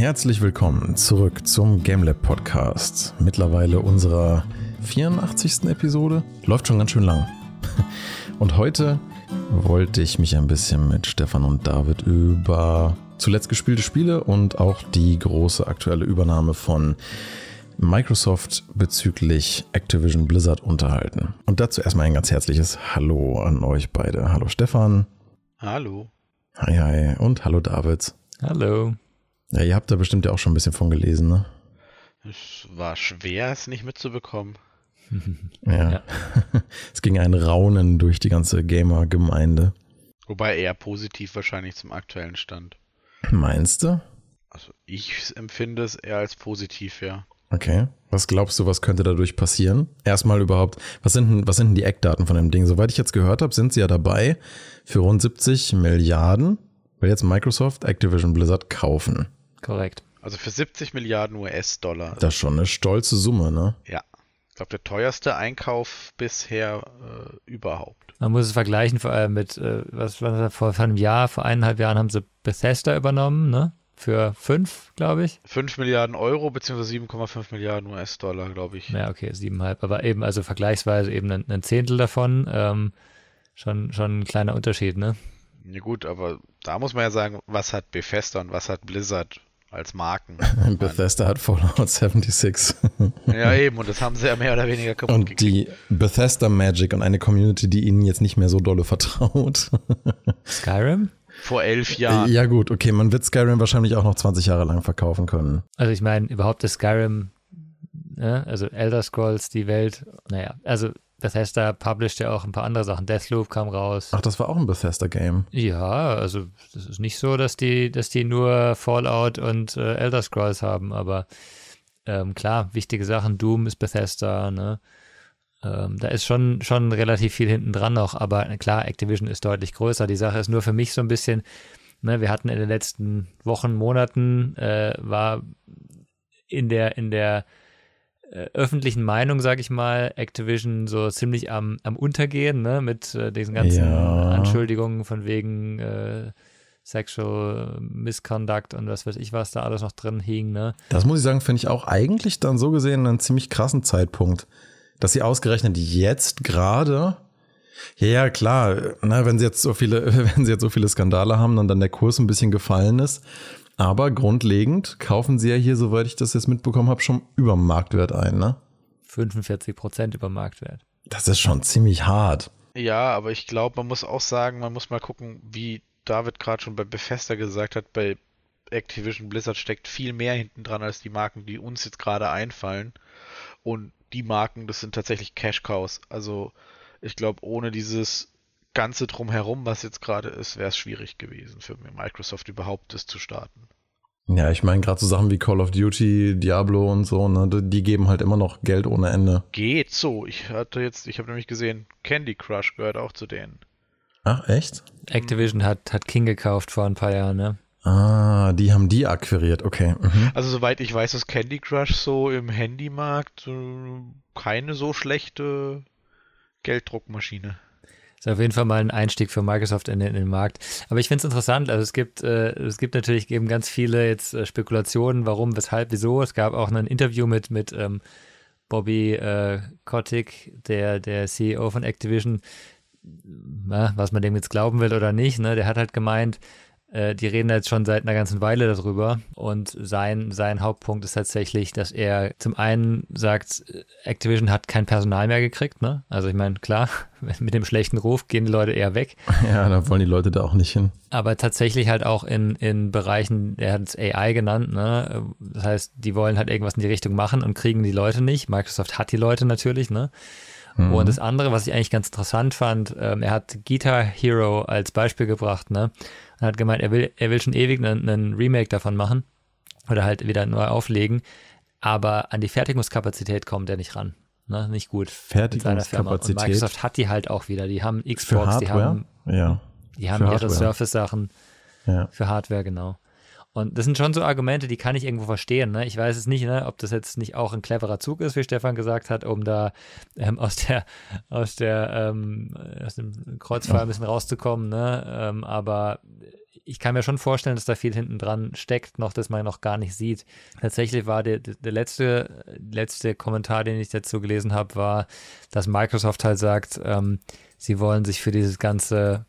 Herzlich willkommen zurück zum GameLab Podcast. Mittlerweile unserer 84. Episode. Läuft schon ganz schön lang. Und heute wollte ich mich ein bisschen mit Stefan und David über zuletzt gespielte Spiele und auch die große aktuelle Übernahme von Microsoft bezüglich Activision Blizzard unterhalten. Und dazu erstmal ein ganz herzliches Hallo an euch beide. Hallo Stefan. Hallo. Hi, hi. Und hallo David. Hallo. Ja, ihr habt da bestimmt ja auch schon ein bisschen von gelesen, ne? Es war schwer, es nicht mitzubekommen. ja. ja. es ging ein Raunen durch die ganze Gamer-Gemeinde. Wobei eher positiv wahrscheinlich zum aktuellen Stand. Meinst du? Also ich empfinde es eher als positiv, ja. Okay. Was glaubst du, was könnte dadurch passieren? Erstmal überhaupt, was sind, denn, was sind denn die Eckdaten von dem Ding? Soweit ich jetzt gehört habe, sind sie ja dabei, für rund 70 Milliarden will jetzt Microsoft Activision Blizzard kaufen. Korrekt. Also für 70 Milliarden US-Dollar. Das ist schon eine stolze Summe, ne? Ja. Ich glaube, der teuerste Einkauf bisher äh, überhaupt. Man muss es vergleichen vor allem mit, äh, was war das, vor, vor einem Jahr, vor eineinhalb Jahren haben sie Bethesda übernommen, ne? Für fünf, glaube ich. Fünf Milliarden Euro beziehungsweise 7,5 Milliarden US-Dollar, glaube ich. Ja, okay, siebeneinhalb. Aber eben, also vergleichsweise eben ein, ein Zehntel davon. Ähm, schon, schon ein kleiner Unterschied, ne? Ja gut, aber da muss man ja sagen, was hat Bethesda und was hat Blizzard als Marken? Bethesda hat Fallout 76. ja, eben, und das haben sie ja mehr oder weniger kaputt Und gekriegt. die Bethesda Magic und eine Community, die ihnen jetzt nicht mehr so dolle vertraut. Skyrim? Vor elf Jahren. Ja, gut, okay, man wird Skyrim wahrscheinlich auch noch 20 Jahre lang verkaufen können. Also, ich meine, überhaupt das Skyrim, ja, also Elder Scrolls, die Welt, naja, also Bethesda published ja auch ein paar andere Sachen. Deathloop kam raus. Ach, das war auch ein Bethesda-Game. Ja, also das ist nicht so, dass die, dass die nur Fallout und äh, Elder Scrolls haben, aber ähm, klar, wichtige Sachen. Doom ist Bethesda, ne? Ähm, da ist schon, schon relativ viel hinten dran noch, aber klar, Activision ist deutlich größer. Die Sache ist nur für mich so ein bisschen, ne, wir hatten in den letzten Wochen, Monaten, äh, war in der, in der öffentlichen Meinung, sag ich mal, Activision so ziemlich am, am Untergehen, ne, mit äh, diesen ganzen ja. Anschuldigungen von wegen äh, Sexual Misconduct und was weiß ich, was da alles noch drin hing, ne. Das muss ich sagen, finde ich auch eigentlich dann so gesehen einen ziemlich krassen Zeitpunkt dass sie ausgerechnet jetzt gerade ja, ja, klar, na, wenn sie jetzt so viele, wenn sie jetzt so viele Skandale haben und dann der Kurs ein bisschen gefallen ist. Aber grundlegend kaufen sie ja hier, soweit ich das jetzt mitbekommen habe, schon über Marktwert ein, ne? 45 Prozent über Marktwert. Das ist schon ziemlich hart. Ja, aber ich glaube, man muss auch sagen, man muss mal gucken, wie David gerade schon bei Bethesda gesagt hat, bei Activision Blizzard steckt viel mehr hinten dran als die Marken, die uns jetzt gerade einfallen. Und die Marken, das sind tatsächlich Cash Cows. Also ich glaube, ohne dieses ganze drumherum, was jetzt gerade ist, wäre es schwierig gewesen für Microsoft überhaupt das zu starten. Ja, ich meine gerade so Sachen wie Call of Duty, Diablo und so, ne, die geben halt immer noch Geld ohne Ende. Geht so. Ich hatte jetzt, ich habe nämlich gesehen, Candy Crush gehört auch zu denen. Ach, echt? Activision hat, hat King gekauft vor ein paar Jahren, ne? Ah, die haben die akquiriert, okay. Mhm. Also soweit ich weiß, ist Candy Crush so im Handymarkt keine so schlechte Gelddruckmaschine. Ist auf jeden Fall mal ein Einstieg für Microsoft in den, in den Markt. Aber ich finde es interessant. Also es gibt, äh, es gibt natürlich eben ganz viele jetzt äh, Spekulationen, warum, weshalb, wieso. Es gab auch ein Interview mit, mit ähm, Bobby äh, Kotick, der, der CEO von Activision, na, was man dem jetzt glauben will oder nicht. Ne? Der hat halt gemeint, äh, die reden jetzt schon seit einer ganzen Weile darüber und sein, sein Hauptpunkt ist tatsächlich, dass er zum einen sagt, Activision hat kein Personal mehr gekriegt, ne? Also ich meine, klar, mit dem schlechten Ruf gehen die Leute eher weg. Ja, da wollen die Leute da auch nicht hin. Aber tatsächlich halt auch in, in Bereichen, er hat es AI genannt, ne? Das heißt, die wollen halt irgendwas in die Richtung machen und kriegen die Leute nicht. Microsoft hat die Leute natürlich, ne? Mhm. Und das andere, was ich eigentlich ganz interessant fand, ähm, er hat Guitar Hero als Beispiel gebracht, ne? Und hat gemeint, er will, er will schon ewig einen, einen Remake davon machen oder halt wieder neu auflegen, aber an die Fertigungskapazität kommt er nicht ran. Ne? Nicht gut. Fertigungskapazität. Und Microsoft hat die halt auch wieder. Die haben Xbox, die haben, ja. die haben ihre Surface-Sachen ja. für Hardware, genau. Und das sind schon so Argumente, die kann ich irgendwo verstehen. Ne? Ich weiß es nicht, ne, ob das jetzt nicht auch ein cleverer Zug ist, wie Stefan gesagt hat, um da ähm, aus der aus der ähm, aus dem Kreuzfeuer ein bisschen rauszukommen. Ne? Ähm, aber ich kann mir schon vorstellen, dass da viel hinten dran steckt, noch das man noch gar nicht sieht. Tatsächlich war der, der letzte, letzte Kommentar, den ich dazu gelesen habe, war, dass Microsoft halt sagt, ähm, sie wollen sich für dieses ganze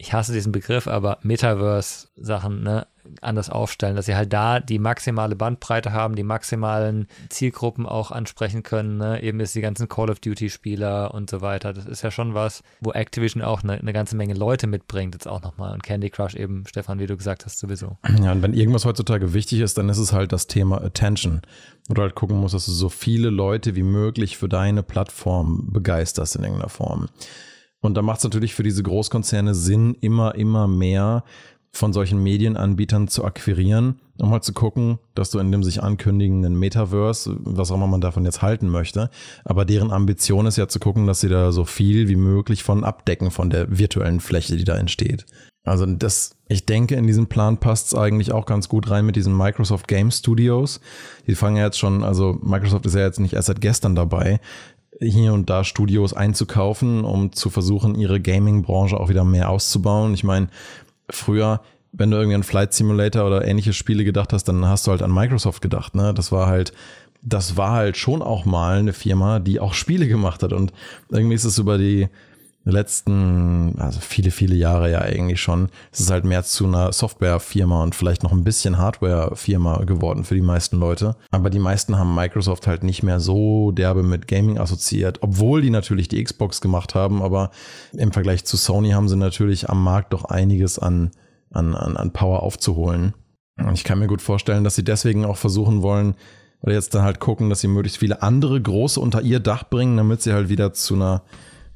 ich hasse diesen Begriff, aber Metaverse-Sachen ne, anders aufstellen, dass sie halt da die maximale Bandbreite haben, die maximalen Zielgruppen auch ansprechen können. Ne? Eben ist die ganzen Call of Duty-Spieler und so weiter. Das ist ja schon was, wo Activision auch eine, eine ganze Menge Leute mitbringt, jetzt auch nochmal. Und Candy Crush eben, Stefan, wie du gesagt hast, sowieso. Ja, und wenn irgendwas heutzutage wichtig ist, dann ist es halt das Thema Attention. Wo du halt gucken musst, dass du so viele Leute wie möglich für deine Plattform begeisterst in irgendeiner Form. Und da macht es natürlich für diese Großkonzerne Sinn, immer, immer mehr von solchen Medienanbietern zu akquirieren, um halt zu gucken, dass du in dem sich ankündigenden Metaverse, was auch immer man davon jetzt halten möchte, aber deren Ambition ist ja zu gucken, dass sie da so viel wie möglich von abdecken von der virtuellen Fläche, die da entsteht. Also das, ich denke, in diesem Plan passt es eigentlich auch ganz gut rein mit diesen Microsoft Game Studios. Die fangen ja jetzt schon, also Microsoft ist ja jetzt nicht erst seit gestern dabei hier und da Studios einzukaufen, um zu versuchen, ihre Gaming-Branche auch wieder mehr auszubauen. Ich meine, früher, wenn du irgendwie an Flight Simulator oder ähnliche Spiele gedacht hast, dann hast du halt an Microsoft gedacht. Ne? Das war halt, das war halt schon auch mal eine Firma, die auch Spiele gemacht hat. Und irgendwie ist es über die letzten, also viele, viele Jahre ja eigentlich schon, ist es halt mehr zu einer Softwarefirma und vielleicht noch ein bisschen Hardwarefirma geworden für die meisten Leute. Aber die meisten haben Microsoft halt nicht mehr so derbe mit Gaming assoziiert, obwohl die natürlich die Xbox gemacht haben, aber im Vergleich zu Sony haben sie natürlich am Markt doch einiges an, an, an, an Power aufzuholen. Und ich kann mir gut vorstellen, dass sie deswegen auch versuchen wollen, oder jetzt dann halt gucken, dass sie möglichst viele andere große unter ihr Dach bringen, damit sie halt wieder zu einer,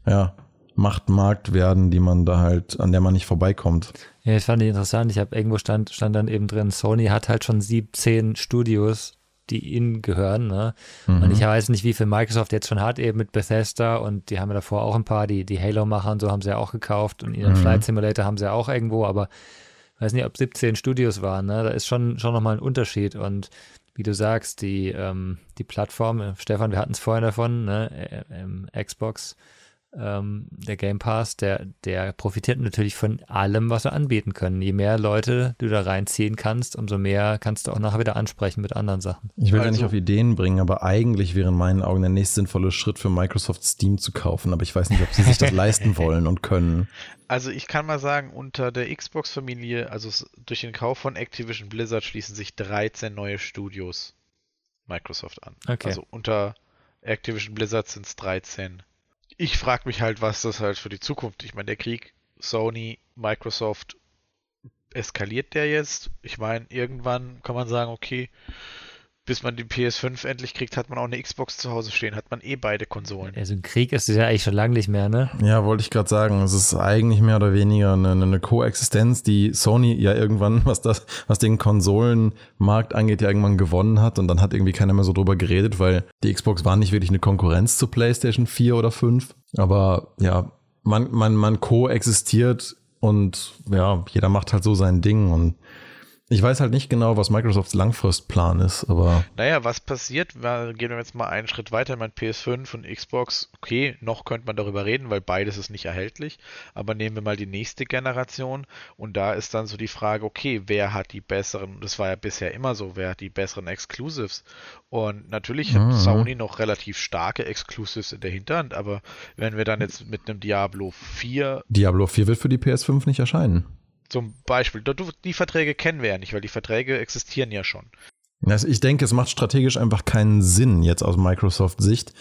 ja, Machtmarkt werden, die man da halt, an der man nicht vorbeikommt. Ja, das fand ich interessant. Ich habe irgendwo stand, stand dann eben drin, Sony hat halt schon 17 Studios, die ihnen gehören. Ne? Mhm. Und ich weiß nicht, wie viel Microsoft jetzt schon hat, eben mit Bethesda und die haben ja davor auch ein paar, die, die Halo-Macher und so haben sie ja auch gekauft und ihren mhm. Flight Simulator haben sie ja auch irgendwo, aber ich weiß nicht, ob 17 Studios waren. Ne? Da ist schon, schon nochmal ein Unterschied und wie du sagst, die, ähm, die Plattform, Stefan, wir hatten es vorhin davon, ne? Xbox ähm, der Game Pass, der, der profitiert natürlich von allem, was wir anbieten können. Je mehr Leute du da reinziehen kannst, umso mehr kannst du auch nachher wieder ansprechen mit anderen Sachen. Ich will also, ja nicht auf Ideen bringen, aber eigentlich wäre in meinen Augen der nächste sinnvolle Schritt für Microsoft Steam zu kaufen. Aber ich weiß nicht, ob sie sich das leisten wollen und können. Also ich kann mal sagen, unter der Xbox-Familie, also durch den Kauf von Activision Blizzard schließen sich 13 neue Studios Microsoft an. Okay. Also unter Activision Blizzard sind es 13 ich frage mich halt, was das halt für die Zukunft. Ich meine, der Krieg Sony, Microsoft, eskaliert der jetzt? Ich meine, irgendwann kann man sagen, okay, bis man die PS5 endlich kriegt, hat man auch eine Xbox zu Hause stehen, hat man eh beide Konsolen. Also ein Krieg ist es ja eigentlich schon lange nicht mehr, ne? Ja, wollte ich gerade sagen. Es ist eigentlich mehr oder weniger eine, eine Koexistenz, die Sony ja irgendwann, was das, was den Konsolenmarkt angeht, ja irgendwann gewonnen hat und dann hat irgendwie keiner mehr so drüber geredet, weil die Xbox war nicht wirklich eine Konkurrenz zu PlayStation 4 oder 5. Aber ja, man, man, man koexistiert und ja, jeder macht halt so sein Ding und ich weiß halt nicht genau, was Microsofts Langfristplan ist, aber. Naja, was passiert? Gehen wir jetzt mal einen Schritt weiter. Mein PS5 und Xbox, okay, noch könnte man darüber reden, weil beides ist nicht erhältlich. Aber nehmen wir mal die nächste Generation und da ist dann so die Frage, okay, wer hat die besseren, das war ja bisher immer so, wer hat die besseren Exclusives? Und natürlich mhm. hat Sony noch relativ starke Exclusives in der Hinterhand, aber wenn wir dann jetzt mit einem Diablo 4. Diablo 4 wird für die PS5 nicht erscheinen. Zum Beispiel. Die Verträge kennen wir ja nicht, weil die Verträge existieren ja schon. Also ich denke, es macht strategisch einfach keinen Sinn, jetzt aus Microsoft-Sicht,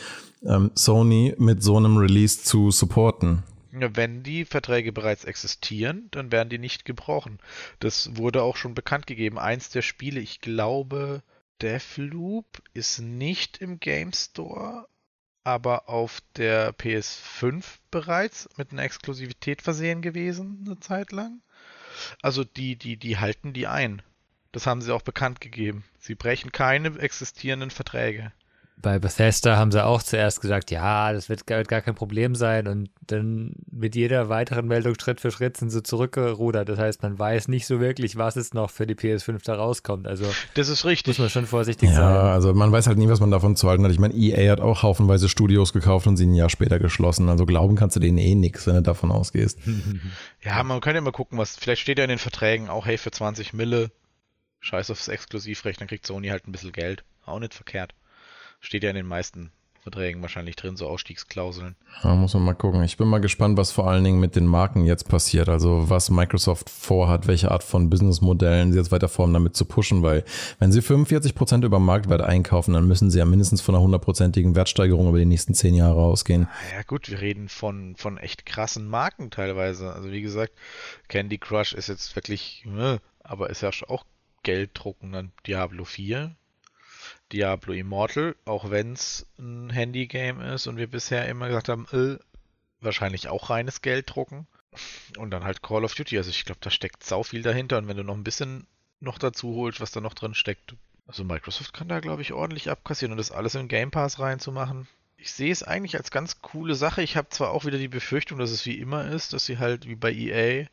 ähm, Sony mit so einem Release zu supporten. Wenn die Verträge bereits existieren, dann werden die nicht gebrochen. Das wurde auch schon bekannt gegeben. Eins der Spiele, ich glaube, Deathloop ist nicht im Game Store, aber auf der PS5 bereits mit einer Exklusivität versehen gewesen, eine Zeit lang. Also die, die, die halten die ein. Das haben sie auch bekannt gegeben. Sie brechen keine existierenden Verträge. Bei Bethesda haben sie auch zuerst gesagt, ja, das wird gar, gar, kein Problem sein und dann mit jeder weiteren Meldung Schritt für Schritt sind sie zurückgerudert. Das heißt, man weiß nicht so wirklich, was jetzt noch für die PS5 da rauskommt. Also das ist richtig. Muss man schon vorsichtig ja, sein. Ja, also man weiß halt nie, was man davon zu halten hat. Ich meine, EA hat auch haufenweise Studios gekauft und sie ein Jahr später geschlossen. Also glauben kannst du denen eh nichts, wenn du davon ausgehst. ja, man könnte ja mal gucken, was vielleicht steht ja in den Verträgen auch, hey, für 20 Mille, scheiß aufs Exklusivrecht, dann kriegt Sony halt ein bisschen Geld. Auch nicht verkehrt. Steht ja in den meisten Verträgen wahrscheinlich drin, so Ausstiegsklauseln. Da muss man mal gucken. Ich bin mal gespannt, was vor allen Dingen mit den Marken jetzt passiert. Also was Microsoft vorhat, welche Art von Businessmodellen sie jetzt weiter formen, damit zu pushen, weil wenn sie 45 Prozent über Marktwert einkaufen, dann müssen sie ja mindestens von einer hundertprozentigen Wertsteigerung über die nächsten zehn Jahre ausgehen. Ja gut, wir reden von, von echt krassen Marken teilweise. Also wie gesagt, Candy Crush ist jetzt wirklich, ne, aber ist ja auch Geld drucken. Dann Diablo 4, Diablo Immortal, auch wenn es ein Handy-Game ist und wir bisher immer gesagt haben, äh, wahrscheinlich auch reines Geld drucken. Und dann halt Call of Duty. Also ich glaube, da steckt sau viel dahinter. Und wenn du noch ein bisschen noch dazu holst, was da noch drin steckt. Also Microsoft kann da, glaube ich, ordentlich abkassieren und das alles in Game Pass reinzumachen. Ich sehe es eigentlich als ganz coole Sache. Ich habe zwar auch wieder die Befürchtung, dass es wie immer ist, dass sie halt wie bei EA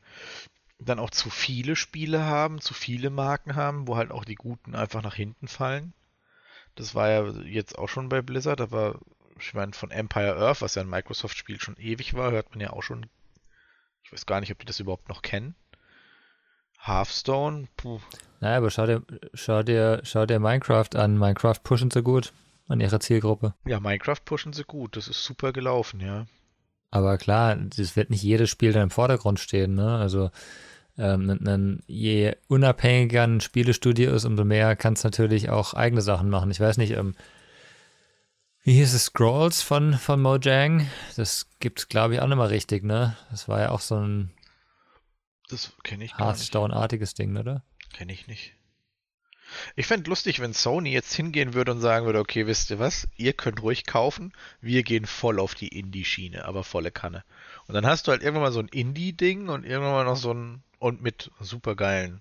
dann auch zu viele Spiele haben, zu viele Marken haben, wo halt auch die guten einfach nach hinten fallen. Das war ja jetzt auch schon bei Blizzard, aber ich meine, von Empire Earth, was ja ein Microsoft-Spiel schon ewig war, hört man ja auch schon. Ich weiß gar nicht, ob die das überhaupt noch kennen. Hearthstone, puh. Naja, aber schau dir, schau dir, schau dir Minecraft an. Minecraft pushen sie gut an ihre Zielgruppe. Ja, Minecraft pushen sie gut. Das ist super gelaufen, ja. Aber klar, es wird nicht jedes Spiel dann im Vordergrund stehen, ne? Also ähm, je unabhängiger ein Spielestudio ist, umso mehr kannst du natürlich auch eigene Sachen machen. Ich weiß nicht, ähm, wie hieß es, Scrolls von, von Mojang? Das gibt es, glaube ich, auch nicht mal richtig, ne? Das war ja auch so ein das kenne ich Hearthstone-artiges Ding, oder? Kenne ich nicht. Ich fände lustig, wenn Sony jetzt hingehen würde und sagen würde, okay, wisst ihr was, ihr könnt ruhig kaufen, wir gehen voll auf die Indie-Schiene, aber volle Kanne. Und dann hast du halt irgendwann mal so ein Indie-Ding und irgendwann mal noch so ein und mit supergeilen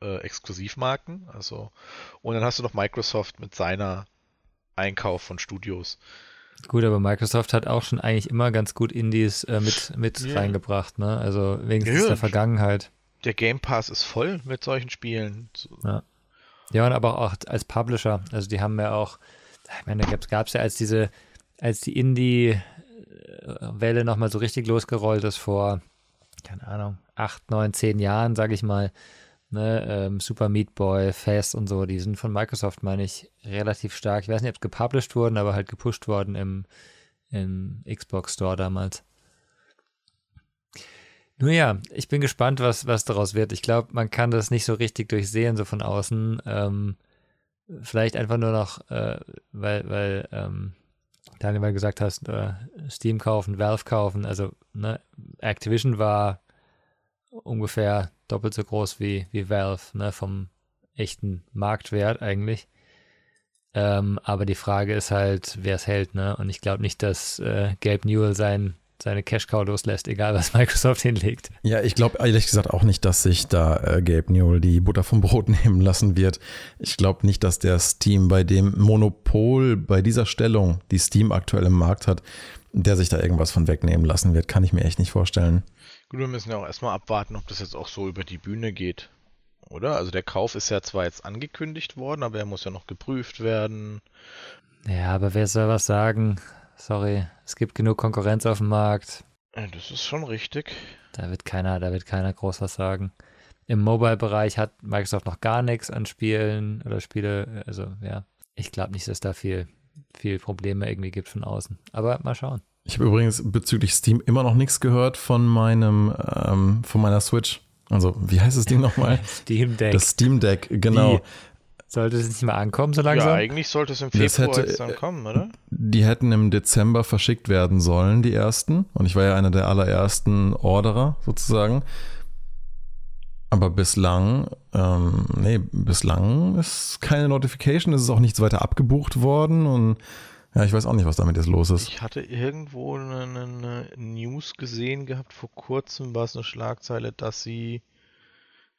äh, Exklusivmarken. Also, und dann hast du noch Microsoft mit seiner Einkauf von Studios. Gut, aber Microsoft hat auch schon eigentlich immer ganz gut Indies äh, mit, mit yeah. reingebracht, ne? Also wenigstens ja, der Vergangenheit. Der Game Pass ist voll mit solchen Spielen. Ja. Ja, und aber auch als Publisher. Also die haben ja auch, ich meine, da gab es ja als diese, als die Indie-Welle nochmal so richtig losgerollt ist vor, keine Ahnung, acht, neun, zehn Jahren, sage ich mal, ne, ähm, Super Meat Boy, Fast und so, die sind von Microsoft, meine ich, relativ stark. Ich weiß nicht, ob es gepublished wurden, aber halt gepusht worden im, im Xbox Store damals. Nun ja, ich bin gespannt, was, was daraus wird. Ich glaube, man kann das nicht so richtig durchsehen, so von außen. Ähm, vielleicht einfach nur noch, äh, weil, weil ähm, Daniel mal gesagt hast, äh, Steam kaufen, Valve kaufen. Also ne, Activision war ungefähr doppelt so groß wie, wie Valve, ne, vom echten Marktwert eigentlich. Ähm, aber die Frage ist halt, wer es hält, ne? Und ich glaube nicht, dass äh, Gabe Newell sein, seine Cash-Cow loslässt, egal was Microsoft hinlegt. Ja, ich glaube ehrlich gesagt auch nicht, dass sich da äh, Gabe Newell die Butter vom Brot nehmen lassen wird. Ich glaube nicht, dass der Steam bei dem Monopol, bei dieser Stellung, die Steam aktuell im Markt hat, der sich da irgendwas von wegnehmen lassen wird, kann ich mir echt nicht vorstellen. Gut, wir müssen ja auch erstmal abwarten, ob das jetzt auch so über die Bühne geht. Oder? Also der Kauf ist ja zwar jetzt angekündigt worden, aber er muss ja noch geprüft werden. Ja, aber wer soll was sagen? Sorry, es gibt genug Konkurrenz auf dem Markt. Ja, das ist schon richtig. Da wird keiner, da wird keiner groß was sagen. Im Mobile-Bereich hat Microsoft noch gar nichts an Spielen oder Spiele. Also ja, ich glaube nicht, dass da viel, viel Probleme irgendwie gibt von außen. Aber mal schauen. Ich habe übrigens bezüglich Steam immer noch nichts gehört von meinem, ähm, von meiner Switch. Also, wie heißt das Ding nochmal? Steam Deck. Das Steam Deck, genau. Sollte es nicht mal ankommen so langsam? Ja, eigentlich sollte es im Februar hätte, jetzt dann kommen, oder? Die hätten im Dezember verschickt werden sollen, die ersten. Und ich war ja einer der allerersten Orderer sozusagen. Aber bislang, ähm, nee, bislang ist keine Notification, es ist auch nichts weiter abgebucht worden und ja, ich weiß auch nicht, was damit jetzt los ist. Ich hatte irgendwo eine, eine News gesehen gehabt, vor kurzem war es eine Schlagzeile, dass sie,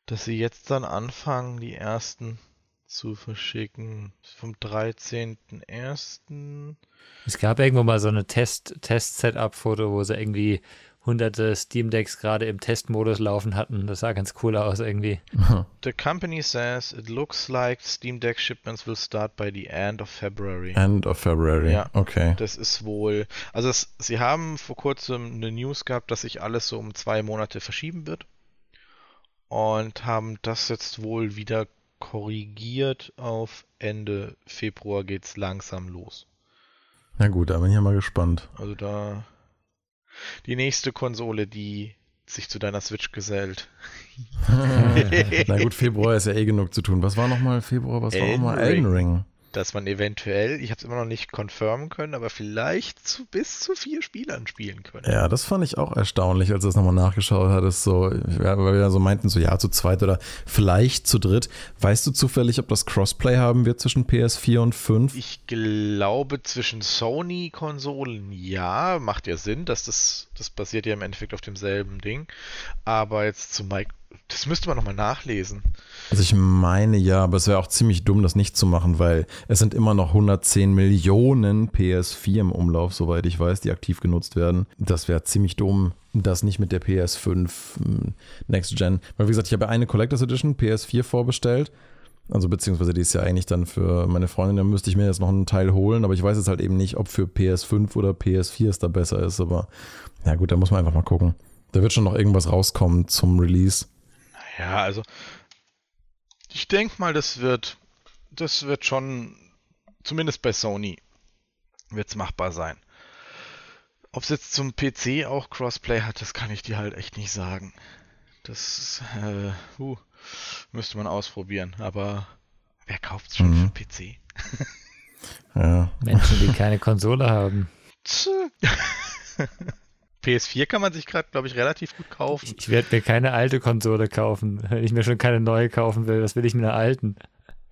dass sie jetzt dann anfangen, die ersten zu verschicken. Vom 13.01. Es gab irgendwo mal so eine Test-Setup-Foto, wo sie irgendwie hunderte Steam Decks gerade im Testmodus laufen hatten. Das sah ganz cool aus irgendwie. The company says it looks like Steam Deck shipments will start by the end of February. End of February. Ja. Okay. Das ist wohl. Also es, sie haben vor kurzem eine News gehabt, dass sich alles so um zwei Monate verschieben wird. Und haben das jetzt wohl wieder korrigiert auf Ende Februar geht's langsam los. Na gut, da bin ich ja mal gespannt. Also da die nächste Konsole, die sich zu deiner Switch gesellt. Na gut, Februar ist ja eh genug zu tun. Was war nochmal Februar? Was war Elden nochmal Ring. Elden Ring? Dass man eventuell, ich habe es immer noch nicht confirmen können, aber vielleicht zu bis zu vier Spielern spielen können. Ja, das fand ich auch erstaunlich, als du das nochmal nachgeschaut hattest. So, weil wir ja so meinten, so ja, zu zweit oder vielleicht zu dritt. Weißt du zufällig, ob das Crossplay haben wird zwischen PS4 und 5? Ich glaube, zwischen Sony-Konsolen ja, macht ja Sinn, dass das, das basiert ja im Endeffekt auf demselben Ding. Aber jetzt zu Mike, das müsste man nochmal nachlesen. Also ich meine ja, aber es wäre auch ziemlich dumm, das nicht zu machen, weil es sind immer noch 110 Millionen PS4 im Umlauf, soweit ich weiß, die aktiv genutzt werden. Das wäre ziemlich dumm, das nicht mit der PS5 hm, Next Gen. Weil wie gesagt, ich habe eine Collectors Edition PS4 vorbestellt. Also beziehungsweise die ist ja eigentlich dann für meine Freundin, da müsste ich mir jetzt noch einen Teil holen, aber ich weiß jetzt halt eben nicht, ob für PS5 oder PS4 es da besser ist, aber ja gut, da muss man einfach mal gucken. Da wird schon noch irgendwas rauskommen zum Release. Ja, also ich denke mal, das wird, das wird schon, zumindest bei Sony, wird es machbar sein. Ob es jetzt zum PC auch Crossplay hat, das kann ich dir halt echt nicht sagen. Das äh, uh, müsste man ausprobieren, aber wer kauft schon Mhm. für PC? Ja, Menschen, die keine Konsole haben. Tsch. PS4 kann man sich gerade, glaube ich, relativ gut kaufen. Ich, ich werde mir keine alte Konsole kaufen. Wenn ich mir schon keine neue kaufen will, was will ich mit einer alten?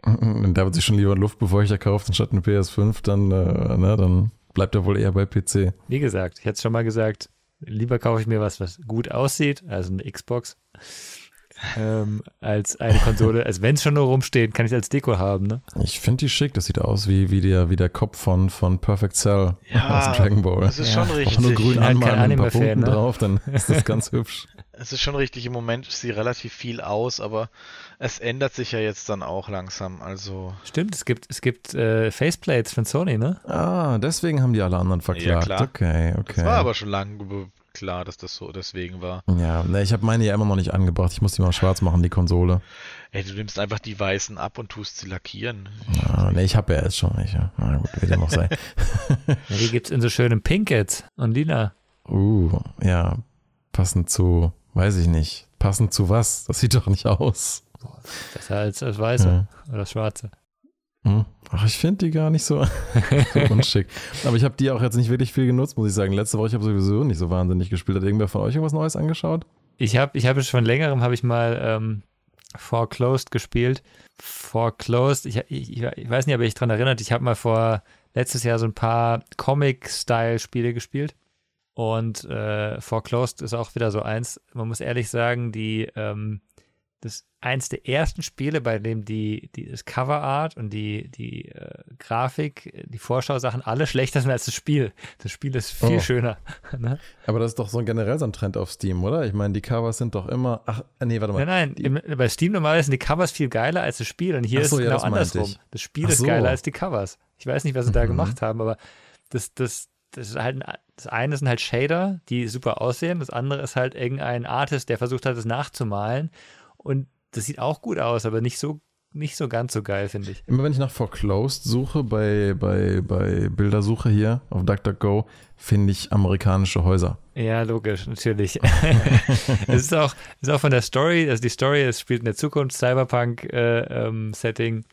Wenn David sich schon lieber einen Luftbefeuchter kauft anstatt eine PS5, dann, äh, ne, dann bleibt er wohl eher bei PC. Wie gesagt, ich hätte es schon mal gesagt, lieber kaufe ich mir was, was gut aussieht, also eine Xbox, ähm, als eine Konsole. Also wenn es schon nur rumsteht, kann ich als Deko haben, ne? Ich finde die schick, das sieht aus wie, wie, der, wie der Kopf von, von Perfect Cell Ja, aus Dragon Ball. Es ist Ja, schon auch richtig. Auch nur grün halt anmalen ein paar Punkten ne? drauf, dann ist das ganz hübsch. Es ist schon richtig. Im Moment sieht relativ viel aus, aber es ändert sich ja jetzt dann auch langsam. Also Stimmt, es gibt, es gibt äh, Faceplates von Sony, ne? Ah, deswegen haben die alle anderen verklagt. klar. Okay, okay. es war aber schon lange klar, dass das so deswegen war. ja, ne, ich habe meine ja immer noch nicht angebracht. Ich muss die mal schwarz machen, die Konsole. Ey, du nimmst einfach die weißen ab und tust sie lackieren. Ja, ne, ich habe ja jetzt schon welche. Na gut, wie dem auch sei. Ja, die gibt's in so schönen Pink jetzt und lila. Uh, ja, passend zu, weiß ich nicht. Passend zu was? Das sieht doch nicht aus. Besser als das weiße Ja. oder das schwarze. Hm. Ach, ich finde die gar nicht so, so unschick. Aber ich habe die auch jetzt nicht wirklich viel genutzt, muss ich sagen. Letzte Woche, ich habe sowieso nicht so wahnsinnig gespielt. Hat irgendwer von euch irgendwas Neues angeschaut? Ich habe ich hab schon längerem habe ich mal ähm, Foreclosed gespielt. Foreclosed, ich, ich, ich weiß nicht, ob euch daran erinnert, ich habe mal vor letztes Jahr so ein paar Comic-Style-Spiele gespielt. Und äh, Foreclosed ist auch wieder so eins. Man muss ehrlich sagen, die ähm, das eins der ersten Spiele, bei dem die, die das Coverart und die, die äh, Grafik, die Vorschausachen alle schlechter sind als das Spiel. Das Spiel ist viel Oh. schöner. ne? Aber das ist doch so ein generell so ein Trend auf Steam, oder? Ich meine, die Covers sind doch immer. Ach, äh, nee, warte mal. Nein, nein, im, bei Steam normalerweise sind die Covers viel geiler als das Spiel und hier so, ist ja, genau andersrum. Das Spiel Ach ist so. geiler als die Covers. Ich weiß nicht, was sie da Mhm. gemacht haben, aber das, das, das ist halt ein, das eine sind halt Shader, die super aussehen, das andere ist halt irgendein Artist, der versucht hat, das nachzumalen und das sieht auch gut aus, aber nicht so nicht so ganz so geil, finde ich. Immer wenn ich nach Foreclosed suche bei, bei, bei Bildersuche hier auf DuckDuckGo, finde ich amerikanische Häuser. Ja, logisch, natürlich. es ist auch, ist auch von der Story, also die Story, es spielt in der Zukunft, Cyberpunk-Setting.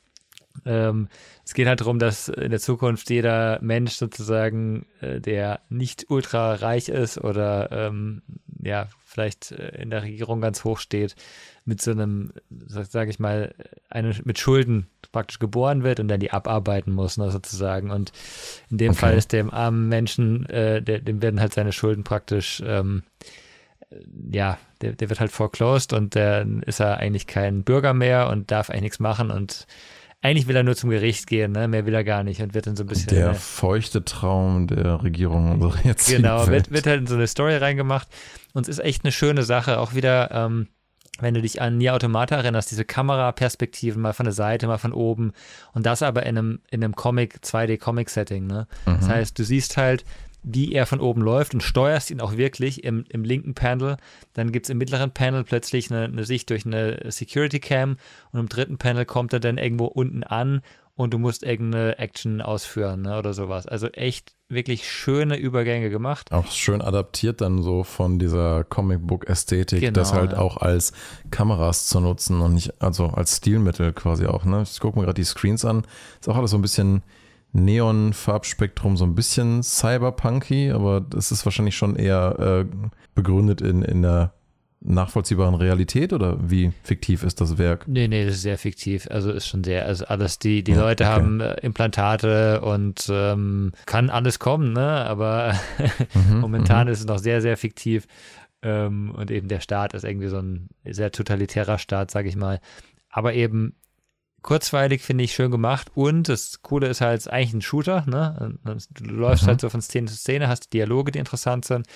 ähm, es geht halt darum, dass in der Zukunft jeder Mensch sozusagen, äh, der nicht ultra reich ist oder ähm, ja, vielleicht äh, in der Regierung ganz hoch steht, mit so einem, sag, sag ich mal, eine, mit Schulden praktisch geboren wird und dann die abarbeiten muss, ne, sozusagen. Und in dem Okay. Fall ist dem armen Menschen, äh, der, dem werden halt seine Schulden praktisch, ähm, äh, ja, der, der wird halt foreclosed und dann ist er eigentlich kein Bürger mehr und darf eigentlich nichts machen und eigentlich will er nur zum Gericht gehen, ne? mehr will er gar nicht und wird dann so ein bisschen. Der ne? feuchte Traum der Regierung unserer jetzigen Genau, wird, wird halt in so eine Story reingemacht und es ist echt eine schöne Sache, auch wieder. Ähm, wenn du dich an Nier Automata erinnerst, diese Kameraperspektiven mal von der Seite, mal von oben und das aber in einem, in einem Comic, 2D-Comic-Setting, ne? Mhm. Das heißt, du siehst halt, wie er von oben läuft und steuerst ihn auch wirklich im, im linken Panel. Dann gibt es im mittleren Panel plötzlich eine, eine Sicht durch eine Security Cam und im dritten Panel kommt er dann irgendwo unten an und du musst irgendeine Action ausführen ne, oder sowas. Also echt wirklich schöne Übergänge gemacht. Auch schön adaptiert dann so von dieser Comicbook-Ästhetik, Genau, das halt ja. auch als Kameras zu nutzen und nicht, also als Stilmittel quasi auch. Ne? Ich gucke mir gerade die Screens an. Ist auch alles so ein bisschen Neon-Farbspektrum, so ein bisschen cyberpunky, aber das ist wahrscheinlich schon eher äh, begründet in, in der nachvollziehbaren Realität oder wie fiktiv ist das Werk? Nee, nee, das ist sehr fiktiv. Also ist schon sehr, also alles, die, die Ja, Leute okay. haben äh, Implantate und ähm, kann alles kommen, ne? Aber Mhm, momentan ist es noch sehr, sehr fiktiv. Ähm, und eben der Staat ist irgendwie so ein sehr totalitärer Staat, sag ich mal. Aber eben kurzweilig finde ich schön gemacht und das Coole ist halt, es ist eigentlich ein Shooter, ne? Du läufst Mhm. halt so von Szene zu Szene, hast Dialoge, die interessant sind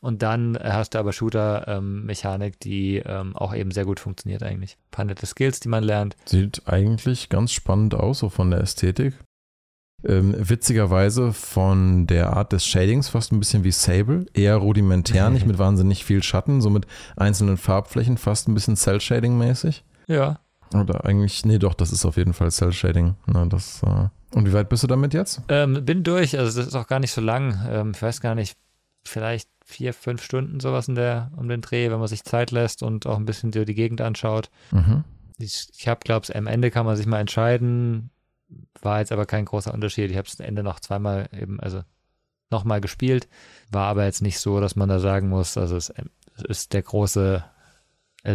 und dann hast du aber Shooter-Mechanik, die ähm, auch eben sehr gut funktioniert eigentlich. Ein paar nette Skills, die man lernt. Sieht eigentlich ganz spannend aus, so von der Ästhetik. Ähm, witzigerweise von der Art des Shadings fast ein bisschen wie Sable. Eher rudimentär, nicht mit wahnsinnig viel Schatten, so mit einzelnen Farbflächen, fast ein bisschen Cell-Shading-mäßig. Ja. Oder eigentlich, nee, doch, das ist auf jeden Fall Cell-Shading. Na, das, äh, und wie weit bist du damit jetzt? Ähm, bin durch, also das ist auch gar nicht so lang. Ähm, ich weiß gar nicht, vielleicht vier, fünf Stunden sowas in der, um den Dreh, wenn man sich Zeit lässt und auch ein bisschen die Gegend anschaut. Mhm. Ich, ich habe, glaube ich, am Ende kann man sich mal entscheiden. War jetzt aber kein großer Unterschied. Ich habe es am Ende noch zweimal eben, also nochmal gespielt. War aber jetzt nicht so, dass man da sagen muss, also es, es ist der große,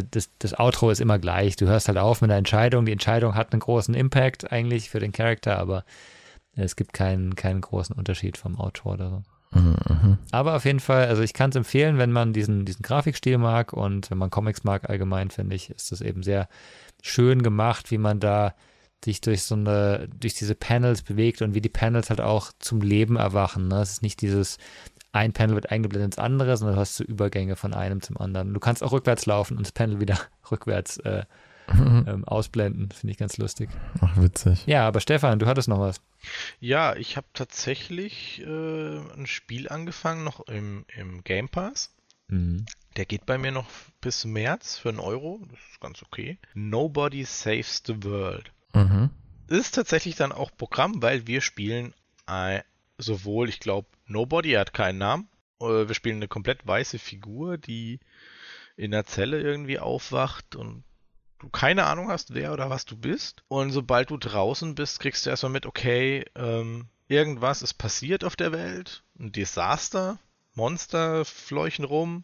das, das Outro ist immer gleich. Du hörst halt auf mit der Entscheidung. Die Entscheidung hat einen großen Impact eigentlich für den Charakter, aber es gibt keinen, keinen großen Unterschied vom Outro oder so. Mhm, mhm. Aber auf jeden Fall, also ich kann es empfehlen, wenn man diesen, diesen Grafikstil mag und wenn man Comics mag allgemein, finde ich, ist das eben sehr schön gemacht, wie man da sich durch so eine, durch diese Panels bewegt und wie die Panels halt auch zum Leben erwachen. Ne? Es ist nicht dieses, ein Panel wird eingeblendet ins andere, sondern du hast so Übergänge von einem zum anderen. Du kannst auch rückwärts laufen und das Panel wieder rückwärts äh, ähm, ausblenden. Finde ich ganz lustig. Ach, witzig. Ja, aber Stefan, du hattest noch was. Ja, ich habe tatsächlich äh, ein Spiel angefangen, noch im, im Game Pass. Mhm. Der geht bei mir noch bis März für einen Euro. Das ist ganz okay. Nobody Saves the World. Mhm. Ist tatsächlich dann auch Programm, weil wir spielen äh, sowohl, ich glaube, Nobody, hat keinen Namen. Äh, wir spielen eine komplett weiße Figur, die in der Zelle irgendwie aufwacht und du keine Ahnung hast, wer oder was du bist. Und sobald du draußen bist, kriegst du erstmal mit, okay, ähm, irgendwas ist passiert auf der Welt, ein Desaster, Monster fleuchen rum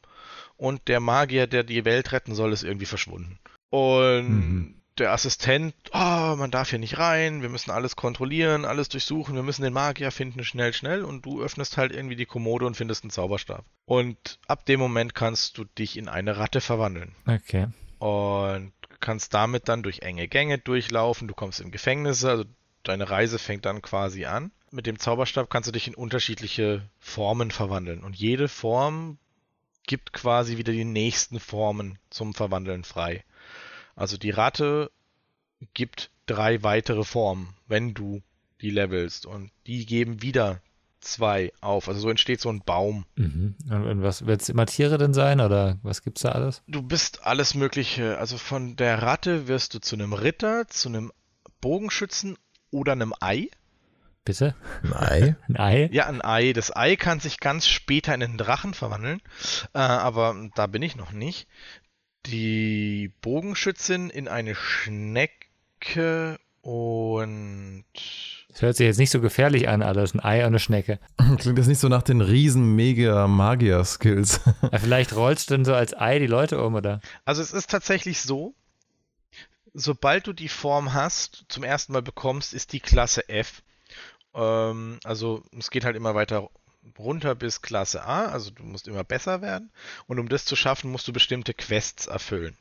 und der Magier, der die Welt retten soll, ist irgendwie verschwunden. Und Mhm. Der Assistent, oh, man darf hier nicht rein, wir müssen alles kontrollieren, alles durchsuchen, wir müssen den Magier finden, schnell, schnell. Und du öffnest halt irgendwie die Kommode und findest einen Zauberstab. Und ab dem Moment kannst du dich in eine Ratte verwandeln. Okay. Und kannst damit dann durch enge Gänge durchlaufen. Du kommst in Gefängnisse, also deine Reise fängt dann quasi an. Mit dem Zauberstab kannst du dich in unterschiedliche Formen verwandeln. Und jede Form gibt quasi wieder die nächsten Formen zum Verwandeln frei. Also die Ratte gibt drei weitere Formen, wenn du die levelst. Und die geben wieder zwei auf. Also so entsteht so ein Baum. Mhm. Und, was wird es immer Tiere denn sein oder was gibt's da alles? Du bist alles Mögliche. Also von der Ratte wirst du zu einem Ritter, zu einem Bogenschützen oder einem Ei. Bitte? Nein. Ein Ei? Ja, ein Ei. Das Ei kann sich ganz später in einen Drachen verwandeln. Äh, aber da bin ich noch nicht. Die Bogenschützin in eine Schnecke und Das hört sich jetzt nicht so gefährlich an, alles. Ein Ei und eine Schnecke. Klingt das nicht so nach den riesen mega Magier-Skills? Ja, vielleicht rollst du dann so als Ei die Leute um, oder? Also es ist tatsächlich so, sobald du die Form hast, zum ersten Mal bekommst, ist die Klasse F. Ähm, also es geht halt immer weiter runter bis Klasse A, also du musst immer besser werden. Und um das zu schaffen, musst du bestimmte Quests erfüllen.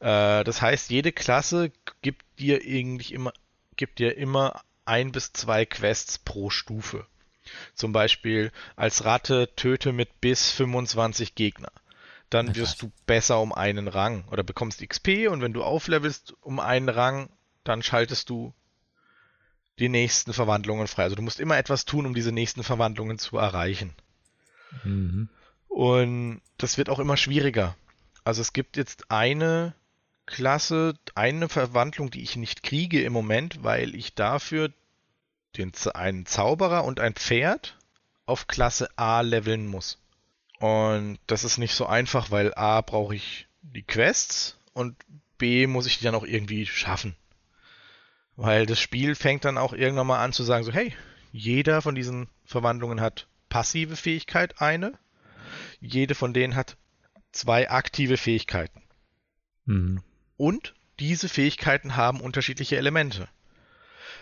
Äh, das heißt, jede Klasse gibt dir eigentlich immer gibt dir immer ein bis zwei Quests pro Stufe. Zum Beispiel als Ratte töte mit bis 25 Gegner. Dann wirst du besser um einen Rang oder bekommst XP und wenn du auflevelst um einen Rang, dann schaltest du die nächsten Verwandlungen frei. Also du musst immer etwas tun, um diese nächsten Verwandlungen zu erreichen. Mhm. Und das wird auch immer schwieriger. Also es gibt jetzt eine Klasse, eine Verwandlung, die ich nicht kriege im Moment, weil ich dafür den, einen Zauberer und ein Pferd auf Klasse A leveln muss. Und das ist nicht so einfach, weil A brauche ich die Quests und B muss ich die dann auch irgendwie schaffen. Weil das Spiel fängt dann auch irgendwann mal an zu sagen, so hey, jeder von diesen Verwandlungen hat passive Fähigkeit eine, jede von denen hat zwei aktive Fähigkeiten. Mhm. Und diese Fähigkeiten haben unterschiedliche Elemente.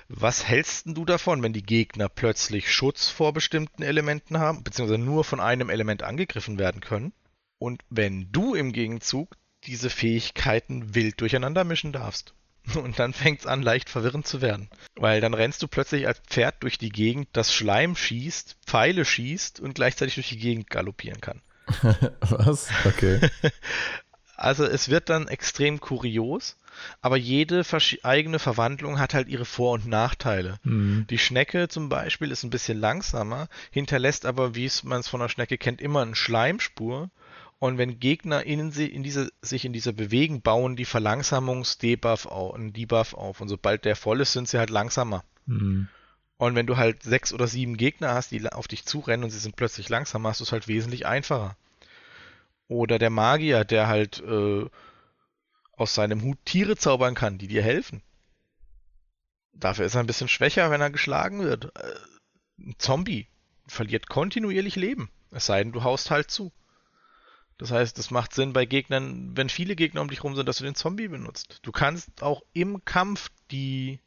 Was hältst du davon, wenn die Gegner plötzlich Schutz vor bestimmten Elementen haben, beziehungsweise nur von einem Element angegriffen werden können? Und wenn du im Gegenzug diese Fähigkeiten wild durcheinander mischen darfst? Und dann fängt es an, leicht verwirrend zu werden. Weil dann rennst du plötzlich als Pferd durch die Gegend, das Schleim schießt, Pfeile schießt und gleichzeitig durch die Gegend galoppieren kann. Was? Okay. Also es wird dann extrem kurios, aber jede eigene Verwandlung hat halt ihre Vor- und Nachteile. Mhm. Die Schnecke zum Beispiel ist ein bisschen langsamer, hinterlässt aber, wie man es von der Schnecke kennt, immer eine Schleimspur und wenn Gegner in, in diese, sich in dieser bewegen, bauen die Verlangsamungs-Debuff auf, einen Debuff auf. Und sobald der voll ist, sind sie halt langsamer. Mhm. Und wenn du halt sechs oder sieben Gegner hast, die auf dich zurennen und sie sind plötzlich langsamer, hast du es halt wesentlich einfacher. Oder der Magier, der halt äh, aus seinem Hut Tiere zaubern kann, die dir helfen. Dafür ist er ein bisschen schwächer, wenn er geschlagen wird. Äh, ein Zombie verliert kontinuierlich Leben. Es sei denn, du haust halt zu. Das heißt, es macht Sinn bei Gegnern, wenn viele Gegner um dich rum sind, dass du den Zombie benutzt. Du kannst auch im Kampf die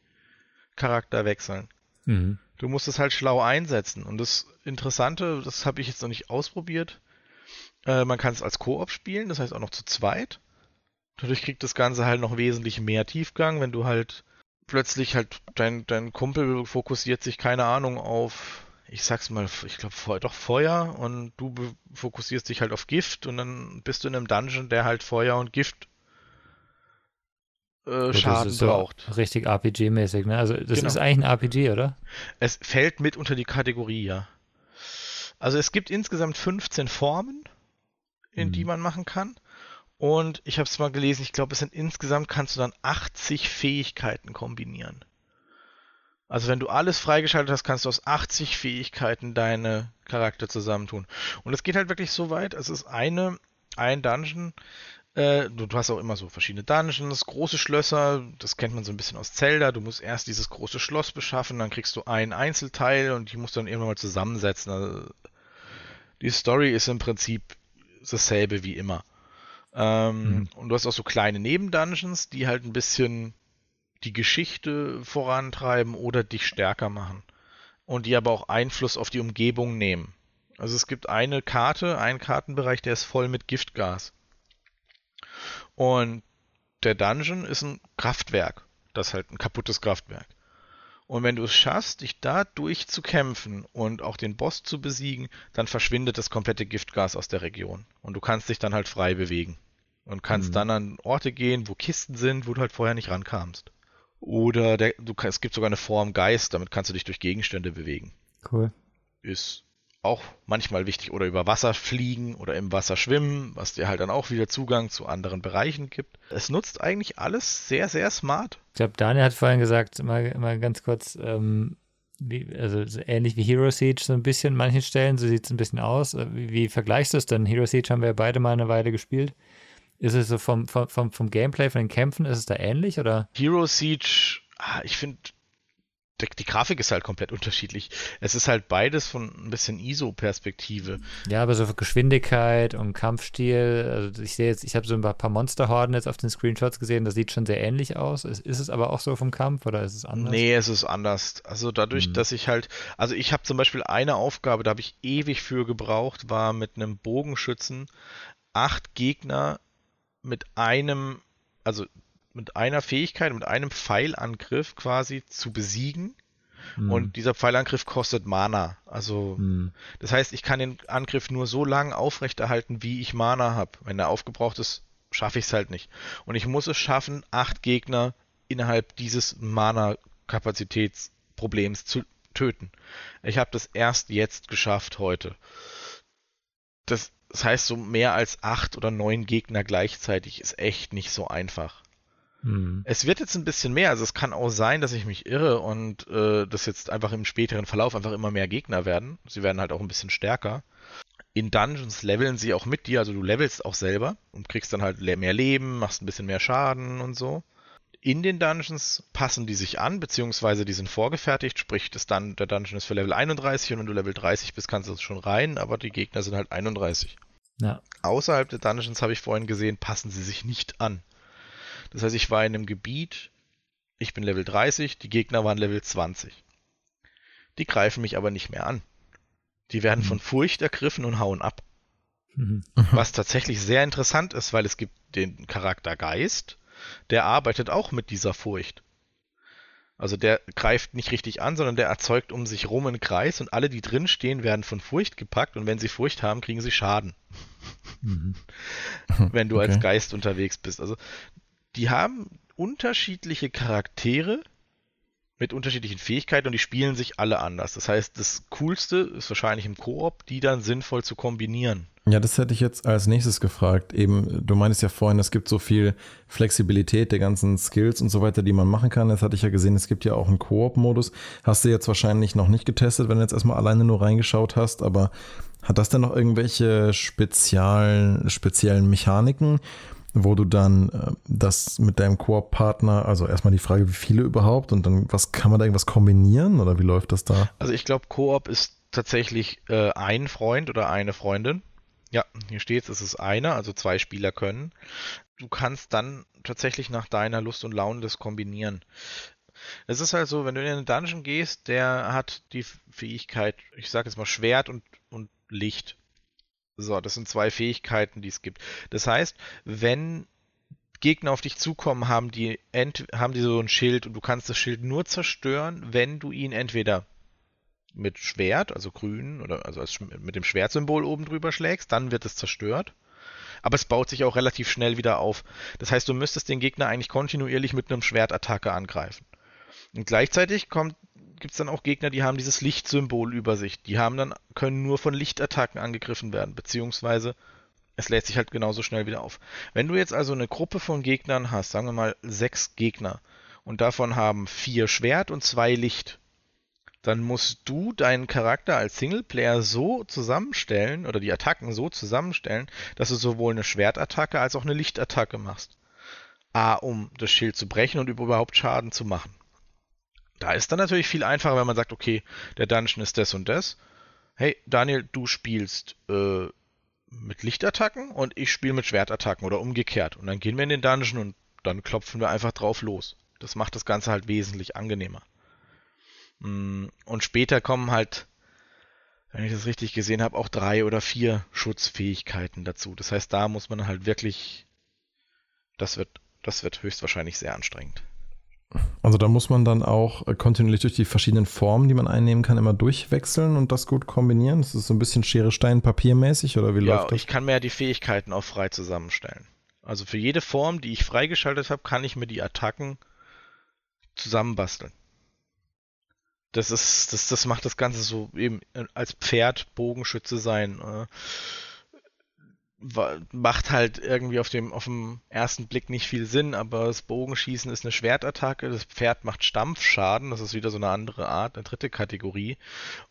Charakter wechseln. Mhm. Du musst es halt schlau einsetzen. Und das Interessante, das habe ich jetzt noch nicht ausprobiert, äh, man kann es als Koop spielen, das heißt auch noch zu zweit. Dadurch kriegt das Ganze halt noch wesentlich mehr Tiefgang, wenn du halt plötzlich halt dein, dein Kumpel fokussiert sich, keine Ahnung, auf ich sag's mal, ich glaube doch Feuer und du fokussierst dich halt auf Gift und dann bist du in einem Dungeon, der halt Feuer und Gift äh, Schaden so braucht. Richtig RPG-mäßig, ne? Also das genau. ist eigentlich ein RPG, oder? Es fällt mit unter die Kategorie, ja. Also es gibt insgesamt 15 Formen, in hm. die man machen kann. Und ich habe es mal gelesen, ich glaube, es sind insgesamt kannst du dann 80 Fähigkeiten kombinieren. Also wenn du alles freigeschaltet hast, kannst du aus 80 Fähigkeiten deine Charakter zusammentun. Und es geht halt wirklich so weit, es ist eine, ein Dungeon, äh, du, du, hast auch immer so verschiedene Dungeons, große Schlösser, das kennt man so ein bisschen aus Zelda, du musst erst dieses große Schloss beschaffen, dann kriegst du ein Einzelteil und die musst du dann irgendwann mal zusammensetzen. Also, die Story ist im Prinzip dasselbe wie immer. Ähm, mhm. Und du hast auch so kleine Nebendungeons, die halt ein bisschen die Geschichte vorantreiben oder dich stärker machen. Und die aber auch Einfluss auf die Umgebung nehmen. Also es gibt eine Karte, einen Kartenbereich, der ist voll mit Giftgas. Und der Dungeon ist ein Kraftwerk. Das ist halt ein kaputtes Kraftwerk. Und wenn du es schaffst, dich da durchzukämpfen und auch den Boss zu besiegen, dann verschwindet das komplette Giftgas aus der Region. Und du kannst dich dann halt frei bewegen. Und kannst mhm. dann an Orte gehen, wo Kisten sind, wo du halt vorher nicht rankamst. Oder der, du, es gibt sogar eine Form Geist, damit kannst du dich durch Gegenstände bewegen. Cool. Ist auch manchmal wichtig. Oder über Wasser fliegen oder im Wasser schwimmen, was dir halt dann auch wieder Zugang zu anderen Bereichen gibt. Es nutzt eigentlich alles sehr, sehr smart. Ich glaube, Daniel hat vorhin gesagt, mal, mal ganz kurz, ähm, wie, also so ähnlich wie Hero Siege so ein bisschen an manchen Stellen, so sieht es ein bisschen aus. Äh, wie, wie vergleichst du es denn? Hero Siege haben wir ja beide mal eine Weile gespielt. Ist es so vom, vom, vom, Gameplay, von den Kämpfen, ist es da ähnlich oder? Hero Siege, ah, ich finde, die, Grafik ist halt komplett unterschiedlich. Es ist halt beides von ein bisschen ISO-Perspektive. Ja, aber so für Geschwindigkeit und Kampfstil, also ich sehe jetzt, ich habe so ein paar Monsterhorden jetzt auf den Screenshots gesehen, das sieht schon sehr ähnlich aus. Ist, ist, es aber auch so vom Kampf oder ist es anders? Nee, es ist anders. Also dadurch, hm. dass ich halt, also ich habe zum Beispiel eine Aufgabe, da habe ich ewig für gebraucht, war mit einem Bogenschützen acht Gegner mit einem, also mit einer Fähigkeit, mit einem Pfeilangriff quasi zu besiegen. Hm. Und dieser Pfeilangriff kostet Mana. Also, Hm. das heißt, ich kann den Angriff nur so lange aufrechterhalten, wie ich Mana habe. Wenn er aufgebraucht ist, schaffe ich es halt nicht. Und ich muss es schaffen, acht Gegner innerhalb dieses Mana-Kapazitätsproblems zu töten. Ich habe das erst jetzt geschafft heute. Das, das heißt, so mehr als acht oder neun Gegner gleichzeitig ist echt nicht so einfach. Hm. Es wird jetzt ein bisschen mehr, also es kann auch sein, dass ich mich irre und äh, dass jetzt einfach im späteren Verlauf einfach immer mehr Gegner werden. Sie werden halt auch ein bisschen stärker. In Dungeons leveln sie auch mit dir, also du levelst auch selber und kriegst dann halt mehr Leben, machst ein bisschen mehr Schaden und so. In den Dungeons passen die sich an, beziehungsweise die sind vorgefertigt, sprich, das Dun der Dungeon ist für Level 31 und wenn du Level 30 bist, kannst du es schon rein, aber die Gegner sind halt 31. Ja. Außerhalb der Dungeons habe ich vorhin gesehen, passen sie sich nicht an. Das heißt, ich war in einem Gebiet, ich bin Level 30, die Gegner waren Level 20. Die greifen mich aber nicht mehr an. Die werden von Furcht ergriffen und hauen ab. Mhm. Was tatsächlich sehr interessant ist, weil es gibt den Charakter Geist, der arbeitet auch mit dieser Furcht. Also der greift nicht richtig an, sondern der erzeugt um sich rum einen Kreis und alle, die drin stehen, werden von Furcht gepackt und wenn sie Furcht haben, kriegen sie Schaden Mhm. wenn du als Okay. Geist unterwegs bist. Also die haben unterschiedliche Charaktere mit unterschiedlichen Fähigkeiten und die spielen sich alle anders. Das heißt, das Coolste ist wahrscheinlich im Koop, die dann sinnvoll zu kombinieren. Ja, das hätte ich jetzt als nächstes gefragt. Eben, du meinst ja vorhin, es gibt so viel Flexibilität der ganzen Skills und so weiter, die man machen kann. Jetzt hatte ich ja gesehen, es gibt ja auch einen Koop-Modus. Hast du jetzt wahrscheinlich noch nicht getestet, wenn du jetzt erstmal alleine nur reingeschaut hast, aber hat das denn noch irgendwelche speziellen, speziellen Mechaniken, wo du dann äh, das mit deinem Koop-Partner, also erstmal die Frage, wie viele überhaupt und dann, was kann man da irgendwas kombinieren oder wie läuft das da? Also ich glaube, Koop ist tatsächlich äh, ein Freund oder eine Freundin. Ja, hier steht es, es ist einer, also zwei Spieler können. Du kannst dann tatsächlich nach deiner Lust und Laune das kombinieren. Es ist halt so, wenn du in einen Dungeon gehst, der hat die Fähigkeit, ich sage jetzt mal Schwert und, und Licht. So, das sind zwei Fähigkeiten, die es gibt. Das heißt, wenn Gegner auf dich zukommen, haben die, haben die so ein Schild und du kannst das Schild nur zerstören, wenn du ihn entweder mit Schwert, also grün, oder also als, mit dem Schwertsymbol oben drüber schlägst, dann wird es zerstört. Aber es baut sich auch relativ schnell wieder auf. Das heißt, du müsstest den Gegner eigentlich kontinuierlich mit einem Schwertattacke angreifen. Und gleichzeitig gibt es dann auch Gegner, die haben dieses Lichtsymbol über sich. Die haben dann, können nur von Lichtattacken angegriffen werden, beziehungsweise es lädt sich halt genauso schnell wieder auf. Wenn du jetzt also eine Gruppe von Gegnern hast, sagen wir mal sechs Gegner, und davon haben vier Schwert und zwei Licht, dann musst du deinen Charakter als Singleplayer so zusammenstellen oder die Attacken so zusammenstellen, dass du sowohl eine Schwertattacke als auch eine Lichtattacke machst. A, um das Schild zu brechen und überhaupt Schaden zu machen. Da ist dann natürlich viel einfacher, wenn man sagt, okay, der Dungeon ist das und das. Hey, Daniel, du spielst äh, mit Lichtattacken und ich spiele mit Schwertattacken oder umgekehrt. Und dann gehen wir in den Dungeon und dann klopfen wir einfach drauf los. Das macht das Ganze halt wesentlich angenehmer. Mm, Und später kommen halt, wenn ich das richtig gesehen habe, auch drei oder vier Schutzfähigkeiten dazu. Das heißt, da muss man halt wirklich, das wird, das wird höchstwahrscheinlich sehr anstrengend. Also da muss man dann auch äh, kontinuierlich durch die verschiedenen Formen, die man einnehmen kann, immer durchwechseln und das gut kombinieren. Das ist so ein bisschen Schere, Stein, Papier mäßig oder wie Ja, läuft das? ich kann mir ja die Fähigkeiten auch frei zusammenstellen. Also für jede Form, die ich freigeschaltet habe, kann ich mir die Attacken zusammenbasteln. Das ist, das, das macht das Ganze so eben äh, als Pferd Bogenschütze sein. Macht halt irgendwie auf dem, auf dem ersten Blick nicht viel Sinn, aber das Bogenschießen ist eine Schwertattacke, das Pferd macht Stampfschaden, das ist wieder so eine andere Art, eine dritte Kategorie.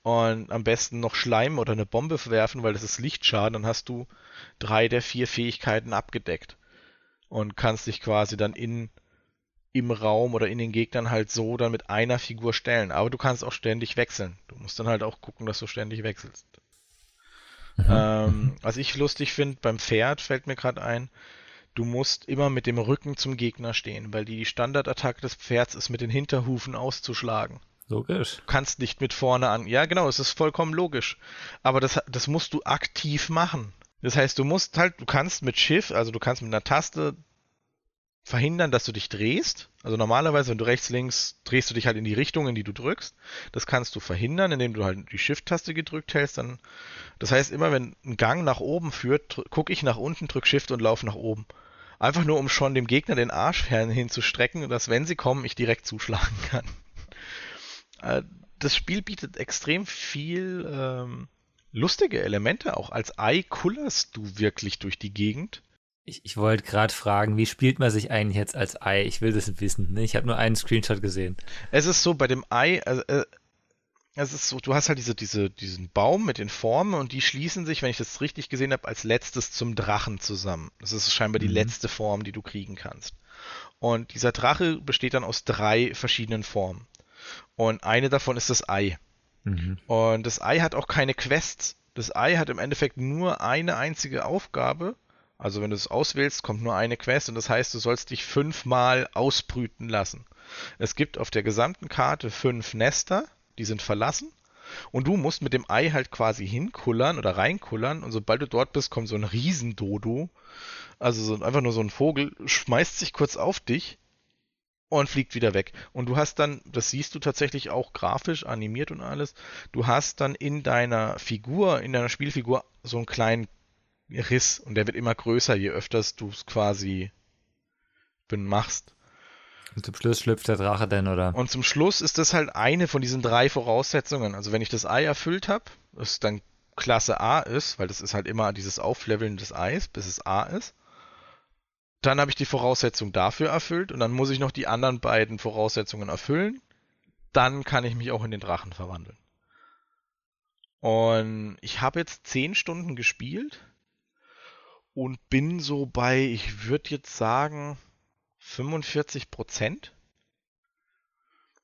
Und am besten noch Schleim oder eine Bombe werfen, weil das ist Lichtschaden, dann hast du drei der vier Fähigkeiten abgedeckt. Und kannst dich quasi dann in, im Raum oder in den Gegnern halt so dann mit einer Figur stellen. Aber du kannst auch ständig wechseln. Du musst dann halt auch gucken, dass du ständig wechselst. Ähm, was ich lustig finde, beim Pferd fällt mir gerade ein, du musst immer mit dem Rücken zum Gegner stehen, weil die Standardattacke des Pferds ist, mit den Hinterhufen auszuschlagen. Logisch. Du kannst nicht mit vorne an. Ja, genau, es ist vollkommen logisch. Aber das, das musst du aktiv machen. Das heißt, du musst halt, du kannst mit Shift, also du kannst mit einer Taste verhindern, dass du dich drehst. Also normalerweise, wenn du rechts, links, drehst du dich halt in die Richtung, in die du drückst. Das kannst du verhindern, indem du halt die Shift-Taste gedrückt hältst. Dann, das heißt, immer wenn ein Gang nach oben führt, gucke ich nach unten, drück Shift und laufe nach oben. Einfach nur, um schon dem Gegner den Arsch hinzustrecken, dass wenn sie kommen, ich direkt zuschlagen kann. Äh, das Spiel bietet extrem viel ähm, lustige Elemente. Auch als Ei kullerst du wirklich durch die Gegend. Ich, ich wollte gerade fragen, wie spielt man sich eigentlich jetzt als Ei? Ich will das wissen. Ne? Ich habe nur einen Screenshot gesehen. Es ist so, bei dem Ei, also, äh, es ist so, du hast halt diese, diese, diesen Baum mit den Formen und die schließen sich, wenn ich das richtig gesehen habe, als letztes zum Drachen zusammen. Das ist scheinbar die mhm. letzte Form, die du kriegen kannst. Und dieser Drache besteht dann aus drei verschiedenen Formen. Und eine davon ist das Ei. Mhm. Und das Ei hat auch keine Quests. Das Ei hat im Endeffekt nur eine einzige Aufgabe also wenn du es auswählst, kommt nur eine Quest und das heißt, du sollst dich fünfmal ausbrüten lassen. Es gibt auf der gesamten Karte fünf Nester, die sind verlassen. Und du musst mit dem Ei halt quasi hinkullern oder reinkullern und sobald du dort bist, kommt so ein Riesendodo. Also so, einfach nur so ein Vogel, schmeißt sich kurz auf dich und fliegt wieder weg. Und du hast dann, das siehst du tatsächlich auch grafisch animiert und alles, du hast dann in deiner Figur, in deiner Spielfigur so einen kleinen Riss und der wird immer größer, je öfters du es quasi machst. Und zum Schluss schlüpft der Drache denn, oder? Und zum Schluss ist das halt eine von diesen drei Voraussetzungen. Also wenn ich das Ei erfüllt habe, das dann Klasse A ist, weil das ist halt immer dieses Aufleveln des Eis, bis es A ist. Dann habe ich die Voraussetzung dafür erfüllt und dann muss ich noch die anderen beiden Voraussetzungen erfüllen. Dann kann ich mich auch in den Drachen verwandeln. Und ich habe jetzt zehn Stunden gespielt und bin so bei, ich würde jetzt sagen, 45 Prozent.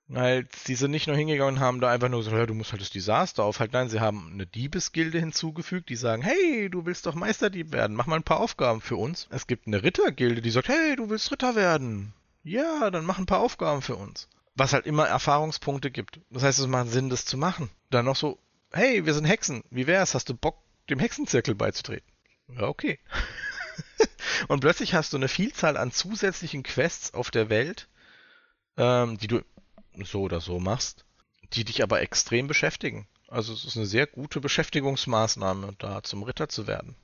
Weil sie sind nicht nur hingegangen und haben da einfach nur gesagt, ja, du musst halt das Desaster aufhalten. Nein, sie haben eine Diebesgilde hinzugefügt, die sagen, hey, du willst doch Meisterdieb werden, mach mal ein paar Aufgaben für uns. Es gibt eine Rittergilde, die sagt, hey, du willst Ritter werden. Ja, dann mach ein paar Aufgaben für uns. Was halt immer Erfahrungspunkte gibt. Das heißt, es macht Sinn, das zu machen. Dann noch so, hey, wir sind Hexen. Wie wär's? Hast du Bock, dem Hexenzirkel beizutreten? Ja, okay. und plötzlich hast du eine Vielzahl an zusätzlichen Quests auf der Welt, ähm, die du so oder so machst, die dich aber extrem beschäftigen. Also es ist eine sehr gute Beschäftigungsmaßnahme, da zum Ritter zu werden.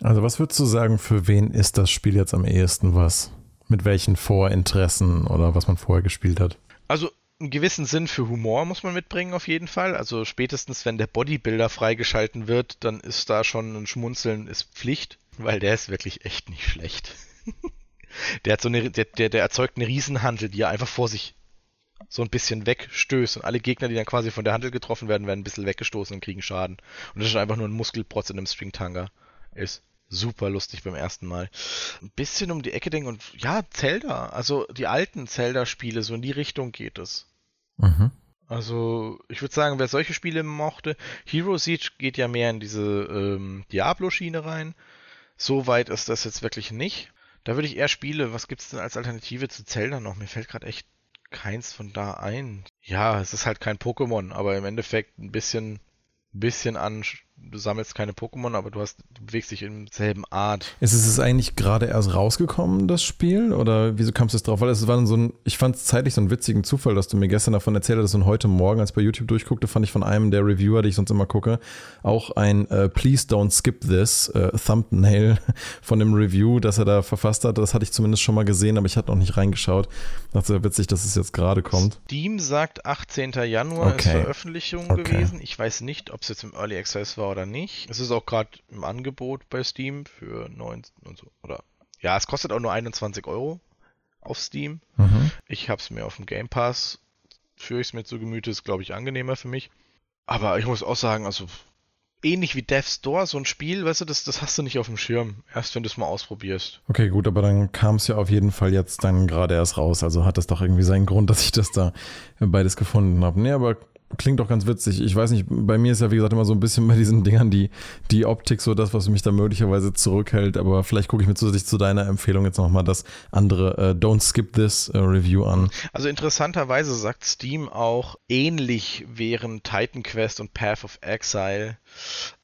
Also was würdest du sagen, für wen ist das Spiel jetzt am ehesten was? Mit welchen Vorinteressen oder was man vorher gespielt hat? Also einen gewissen Sinn für Humor muss man mitbringen auf jeden Fall. Also spätestens wenn der Bodybuilder freigeschalten wird, dann ist da schon ein Schmunzeln ist Pflicht, weil der ist wirklich echt nicht schlecht. der hat so eine, der, der, der erzeugt eine Riesenhandel, die er einfach vor sich so ein bisschen wegstößt und alle Gegner, die dann quasi von der Handel getroffen werden, werden ein bisschen weggestoßen und kriegen Schaden. Und das ist einfach nur ein Muskelprotz in einem Stringtanga. Ist super lustig beim ersten Mal. Ein bisschen um die Ecke denken und ja, Zelda, also die alten Zelda-Spiele, so in die Richtung geht es. Mhm. Also, ich würde sagen, wer solche Spiele mochte, Hero Siege geht ja mehr in diese ähm, Diablo-Schiene rein. So weit ist das jetzt wirklich nicht. Da würde ich eher Spiele, was gibt es denn als Alternative zu Zelda noch? Mir fällt gerade echt keins von da ein. Ja, es ist halt kein Pokémon, aber im Endeffekt ein bisschen bisschen an, du sammelst keine Pokémon, aber du hast, du bewegst dich im selben Art. Ist es eigentlich gerade erst rausgekommen, das Spiel? Oder wieso kamst du es drauf? Weil es war so ein, ich fand es zeitlich so einen witzigen Zufall, dass du mir gestern davon erzählt hast und heute Morgen, als ich bei YouTube durchguckte, fand ich von einem der Reviewer, die ich sonst immer gucke, auch ein uh, Please Don't Skip This uh, Thumbnail von dem Review, das er da verfasst hat. Das hatte ich zumindest schon mal gesehen, aber ich hatte noch nicht reingeschaut. Das ist ja witzig, dass es jetzt gerade kommt. Steam sagt 18. Januar okay. ist Veröffentlichung okay. gewesen. Ich weiß nicht, ob es jetzt im Early Access war oder nicht. Es ist auch gerade im Angebot bei Steam für 9 und so. Oder ja, es kostet auch nur 21 Euro auf Steam. Mhm. Ich habe es mir auf dem Game Pass, führe ich es mir zu Gemüte, ist glaube ich angenehmer für mich. Aber ich muss auch sagen, also ähnlich wie Death Store, so ein Spiel, weißt du, das, das hast du nicht auf dem Schirm, erst wenn du es mal ausprobierst. Okay, gut, aber dann kam es ja auf jeden Fall jetzt dann gerade erst raus. Also hat das doch irgendwie seinen Grund, dass ich das da beides gefunden habe. Nee, aber klingt doch ganz witzig. Ich weiß nicht, bei mir ist ja wie gesagt immer so ein bisschen bei diesen Dingern die, die Optik so das, was mich da möglicherweise zurückhält. Aber vielleicht gucke ich mir zusätzlich zu deiner Empfehlung jetzt nochmal das andere äh, Don't Skip This äh, Review an. Also interessanterweise sagt Steam auch, ähnlich wären Titan Quest und Path of Exile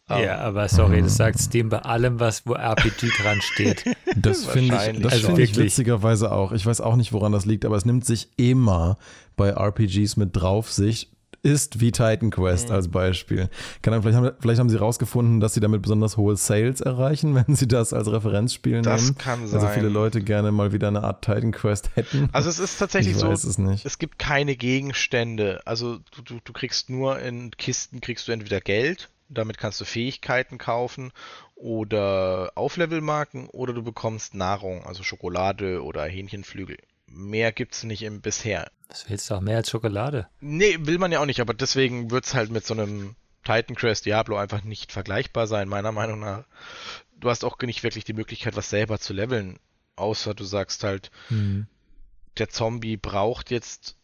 Ja, aber sorry, das sagt Steam bei allem, was wo RPG dran steht. Das finde ich, das Also find ich wirklich. witzigerweise auch. Ich weiß auch nicht, woran das liegt, aber es nimmt sich immer bei RPGs mit drauf sich. Ist wie Titan Quest als Beispiel. Kann dann, vielleicht, haben, vielleicht haben sie rausgefunden, dass sie damit besonders hohe Sales erreichen, wenn sie das als Referenzspiel Das nehmen. kann Also sein. viele Leute gerne mal wieder eine Art Titan Quest hätten. Also es ist tatsächlich ich so, weiß es nicht. es gibt keine Gegenstände. Also du, du, du kriegst nur in Kisten kriegst du entweder Geld, damit kannst du Fähigkeiten kaufen oder Auflevelmarken oder du bekommst Nahrung, also Schokolade oder Hähnchenflügel. Mehr gibt's nicht im bisher. Was willst du auch mehr als Schokolade? Nee, will man ja auch nicht, aber deswegen wird's halt mit so einem Titan Quest Diablo einfach nicht vergleichbar sein, meiner Meinung nach. Du hast auch nicht wirklich die Möglichkeit, was selber zu leveln, außer du sagst halt, Hm. der Zombie braucht jetzt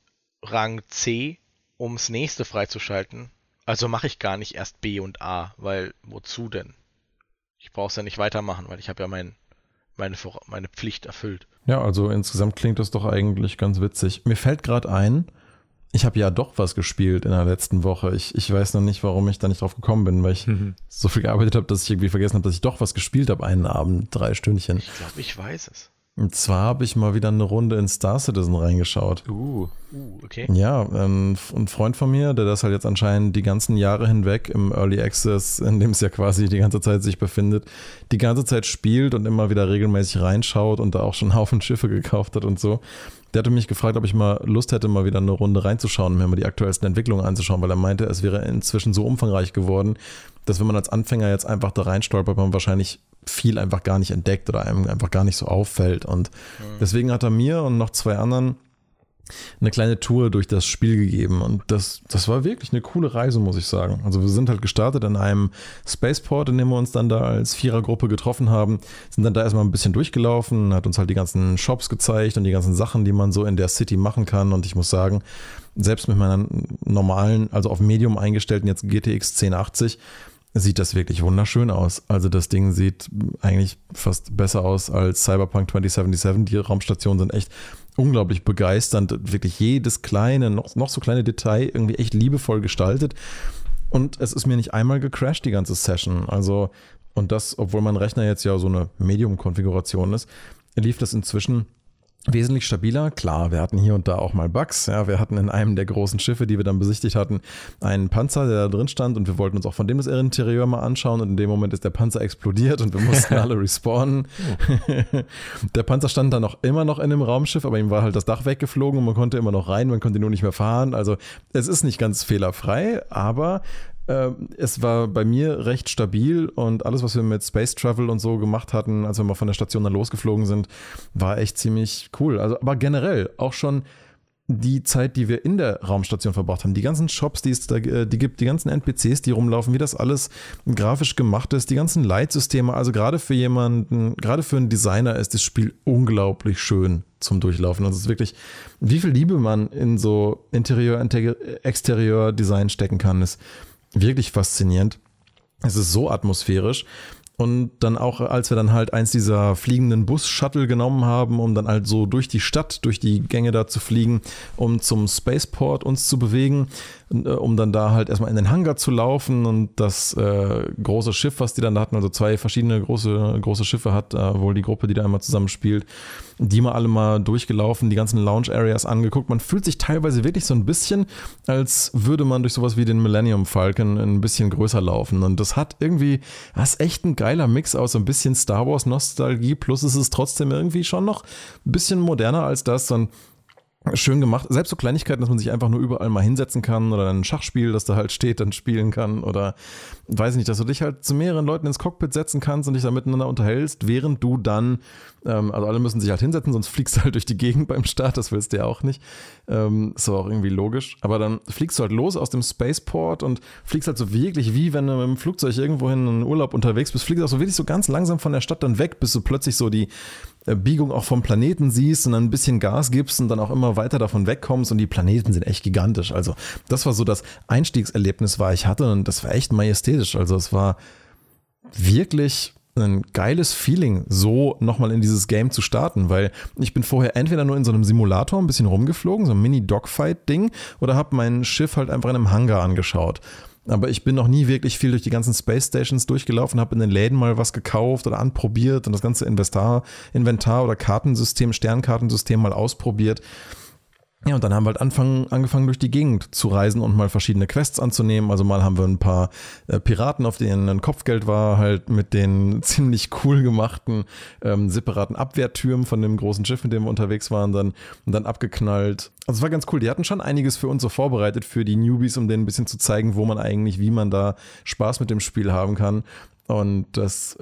Rang C, ums nächste freizuschalten. Also mache ich gar nicht erst B und A, weil wozu denn? Ich brauch's ja nicht weitermachen, weil ich habe ja mein, meine, meine Pflicht erfüllt. Ja, also insgesamt klingt das doch eigentlich ganz witzig. Mir fällt gerade ein, ich habe ja doch was gespielt in der letzten Woche. Ich, ich weiß noch nicht, warum ich da nicht drauf gekommen bin, weil ich Mhm. so viel gearbeitet habe, dass ich irgendwie vergessen habe, dass ich doch was gespielt habe einen Abend, drei Stündchen. Ich glaube, ich weiß es. Und zwar habe ich mal wieder eine Runde in Star Citizen reingeschaut. Uh. Uh, okay. Ja, ähm, ein Freund von mir, der das halt jetzt anscheinend die ganzen Jahre hinweg im Early Access, in dem es ja quasi die ganze Zeit sich befindet, die ganze Zeit spielt und immer wieder regelmäßig reinschaut und da auch schon einen Haufen Schiffe gekauft hat und so. Der hatte mich gefragt, ob ich mal Lust hätte, mal wieder eine Runde reinzuschauen und mir mal die aktuellsten Entwicklungen anzuschauen, weil er meinte, es wäre inzwischen so umfangreich geworden, dass wenn man als Anfänger jetzt einfach da reinstolpert, man wahrscheinlich viel einfach gar nicht entdeckt oder einem einfach gar nicht so auffällt. Und deswegen hat er mir und noch zwei anderen eine kleine Tour durch das Spiel gegeben und das, das war wirklich eine coole Reise, muss ich sagen. Also wir sind halt gestartet in einem Spaceport, in dem wir uns dann da als Vierergruppe getroffen haben, sind dann da erstmal ein bisschen durchgelaufen, hat uns halt die ganzen Shops gezeigt und die ganzen Sachen, die man so in der City machen kann und ich muss sagen, selbst mit meiner normalen, also auf Medium eingestellten jetzt GTX 1080, sieht das wirklich wunderschön aus. Also das Ding sieht eigentlich fast besser aus als Cyberpunk 2077. Die Raumstationen sind echt unglaublich begeisternd. Wirklich jedes kleine, noch, noch so kleine Detail irgendwie echt liebevoll gestaltet. Und es ist mir nicht einmal gecrashed, die ganze Session. Also, und das, obwohl mein Rechner jetzt ja so eine Medium-Konfiguration ist, lief das inzwischen wesentlich stabiler. Klar, wir hatten hier und da auch mal Bugs. Ja, wir hatten in einem der großen Schiffe, die wir dann besichtigt hatten, einen Panzer, der da drin stand und wir wollten uns auch von dem das Interieur mal anschauen und in dem Moment ist der Panzer explodiert und wir mussten alle respawnen. der Panzer stand dann noch immer noch in dem Raumschiff, aber ihm war halt das Dach weggeflogen und man konnte immer noch rein, man konnte nur nicht mehr fahren. Also es ist nicht ganz fehlerfrei, aber es war bei mir recht stabil und alles, was wir mit Space Travel und so gemacht hatten, als wir mal von der Station dann losgeflogen sind, war echt ziemlich cool. Also, aber generell auch schon die Zeit, die wir in der Raumstation verbracht haben, die ganzen Shops, die es da äh, die gibt, die ganzen NPCs, die rumlaufen, wie das alles grafisch gemacht ist, die ganzen Leitsysteme, also gerade für jemanden, gerade für einen Designer ist das Spiel unglaublich schön zum Durchlaufen. Also es ist wirklich, wie viel Liebe man in so Interieur, Exterieur Design stecken kann, ist wirklich faszinierend. Es ist so atmosphärisch. Und dann auch, als wir dann halt eins dieser fliegenden Bus-Shuttle genommen haben, um dann halt so durch die Stadt, durch die Gänge da zu fliegen, um zum Spaceport uns zu bewegen, um dann da halt erstmal in den Hangar zu laufen und das äh, große Schiff, was die dann da hatten, also zwei verschiedene große, große Schiffe hat äh, wohl die Gruppe, die da immer zusammen spielt, die mal alle mal durchgelaufen, die ganzen Lounge-Areas angeguckt. Man fühlt sich teilweise wirklich so ein bisschen, als würde man durch sowas wie den Millennium Falcon ein bisschen größer laufen. Und das hat irgendwie, das ist echt ein geiler Mix aus so ein bisschen Star Wars Nostalgie, plus es ist trotzdem irgendwie schon noch ein bisschen moderner als das. Und schön gemacht. Selbst so Kleinigkeiten, dass man sich einfach nur überall mal hinsetzen kann oder ein Schachspiel, das da halt steht, dann spielen kann oder weiß ich nicht, dass du dich halt zu mehreren Leuten ins Cockpit setzen kannst und dich da miteinander unterhältst, während du dann, ähm, also alle müssen sich halt hinsetzen, sonst fliegst du halt durch die Gegend beim Start, das willst du ja auch nicht. Ähm, ist auch irgendwie logisch. Aber dann fliegst du halt los aus dem Spaceport und fliegst halt so wirklich wie wenn du mit dem Flugzeug irgendwohin in Urlaub unterwegs bist, fliegst auch so wirklich so ganz langsam von der Stadt dann weg, bis du plötzlich so die äh, Biegung auch vom Planeten siehst und dann ein bisschen Gas gibst und dann auch immer weiter davon wegkommst und die Planeten sind echt gigantisch. Also das war so das Einstiegserlebnis, was ich hatte und das war echt majestätisch. Also es war wirklich ein geiles Feeling, so nochmal in dieses Game zu starten, weil ich bin vorher entweder nur in so einem Simulator ein bisschen rumgeflogen, so ein Mini-Dogfight-Ding, oder habe mein Schiff halt einfach in einem Hangar angeschaut. aber ich bin noch nie wirklich viel durch die ganzen Space Stations durchgelaufen, habe in den Läden mal was gekauft oder anprobiert und das ganze Inventar, Inventar oder Kartensystem, Sternkartensystem mal ausprobiert. Ja, und dann haben wir halt anfangen, angefangen, durch die Gegend zu reisen und mal verschiedene Quests anzunehmen. Also mal haben wir ein paar äh, Piraten, auf denen ein Kopfgeld war, halt mit den ziemlich cool gemachten ähm, separaten Abwehrtürmen von dem großen Schiff, mit dem wir unterwegs waren, dann, und dann abgeknallt. Also es war ganz cool. Die hatten schon einiges für uns so vorbereitet, für die Newbies, um denen ein bisschen zu zeigen, wo man eigentlich, wie man da Spaß mit dem Spiel haben kann. Und das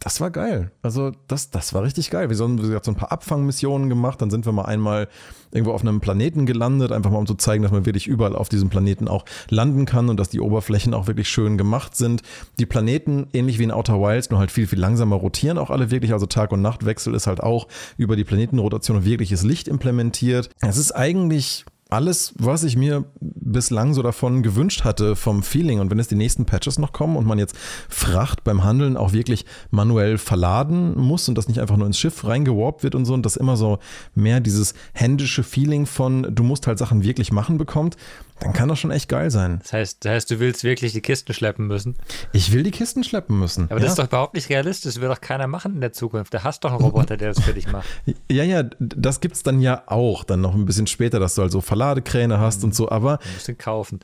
das war geil. Also das, das war richtig geil. Wir haben so ein paar Abfangmissionen gemacht. Dann sind wir mal einmal irgendwo auf einem Planeten gelandet, einfach mal um zu zeigen, dass man wirklich überall auf diesem Planeten auch landen kann und dass die Oberflächen auch wirklich schön gemacht sind. Die Planeten, ähnlich wie in Outer Wilds, nur halt viel, viel langsamer rotieren auch alle wirklich. Also Tag- und Nachtwechsel ist halt auch über die Planetenrotation wirkliches Licht implementiert. Es ist eigentlich alles, was ich mir bislang so davon gewünscht hatte vom Feeling. Und wenn es die nächsten Patches noch kommen und man jetzt Fracht beim Handeln auch wirklich manuell verladen muss und das nicht einfach nur ins Schiff reingewarpt wird und so und das immer so mehr dieses händische Feeling von, du musst halt Sachen wirklich machen bekommt, dann kann das schon echt geil sein. Das heißt, das heißt, du willst wirklich die Kisten schleppen müssen? Ich will die Kisten schleppen müssen. Aber ja. das ist doch überhaupt nicht realistisch. Das will doch keiner machen in der Zukunft. Da hast doch einen Roboter, der das für dich macht. Ja, ja, das gibt es dann ja auch, dann noch ein bisschen später, dass du halt so Verladekräne hast mhm. und so, aber. Du musst ihn kaufen.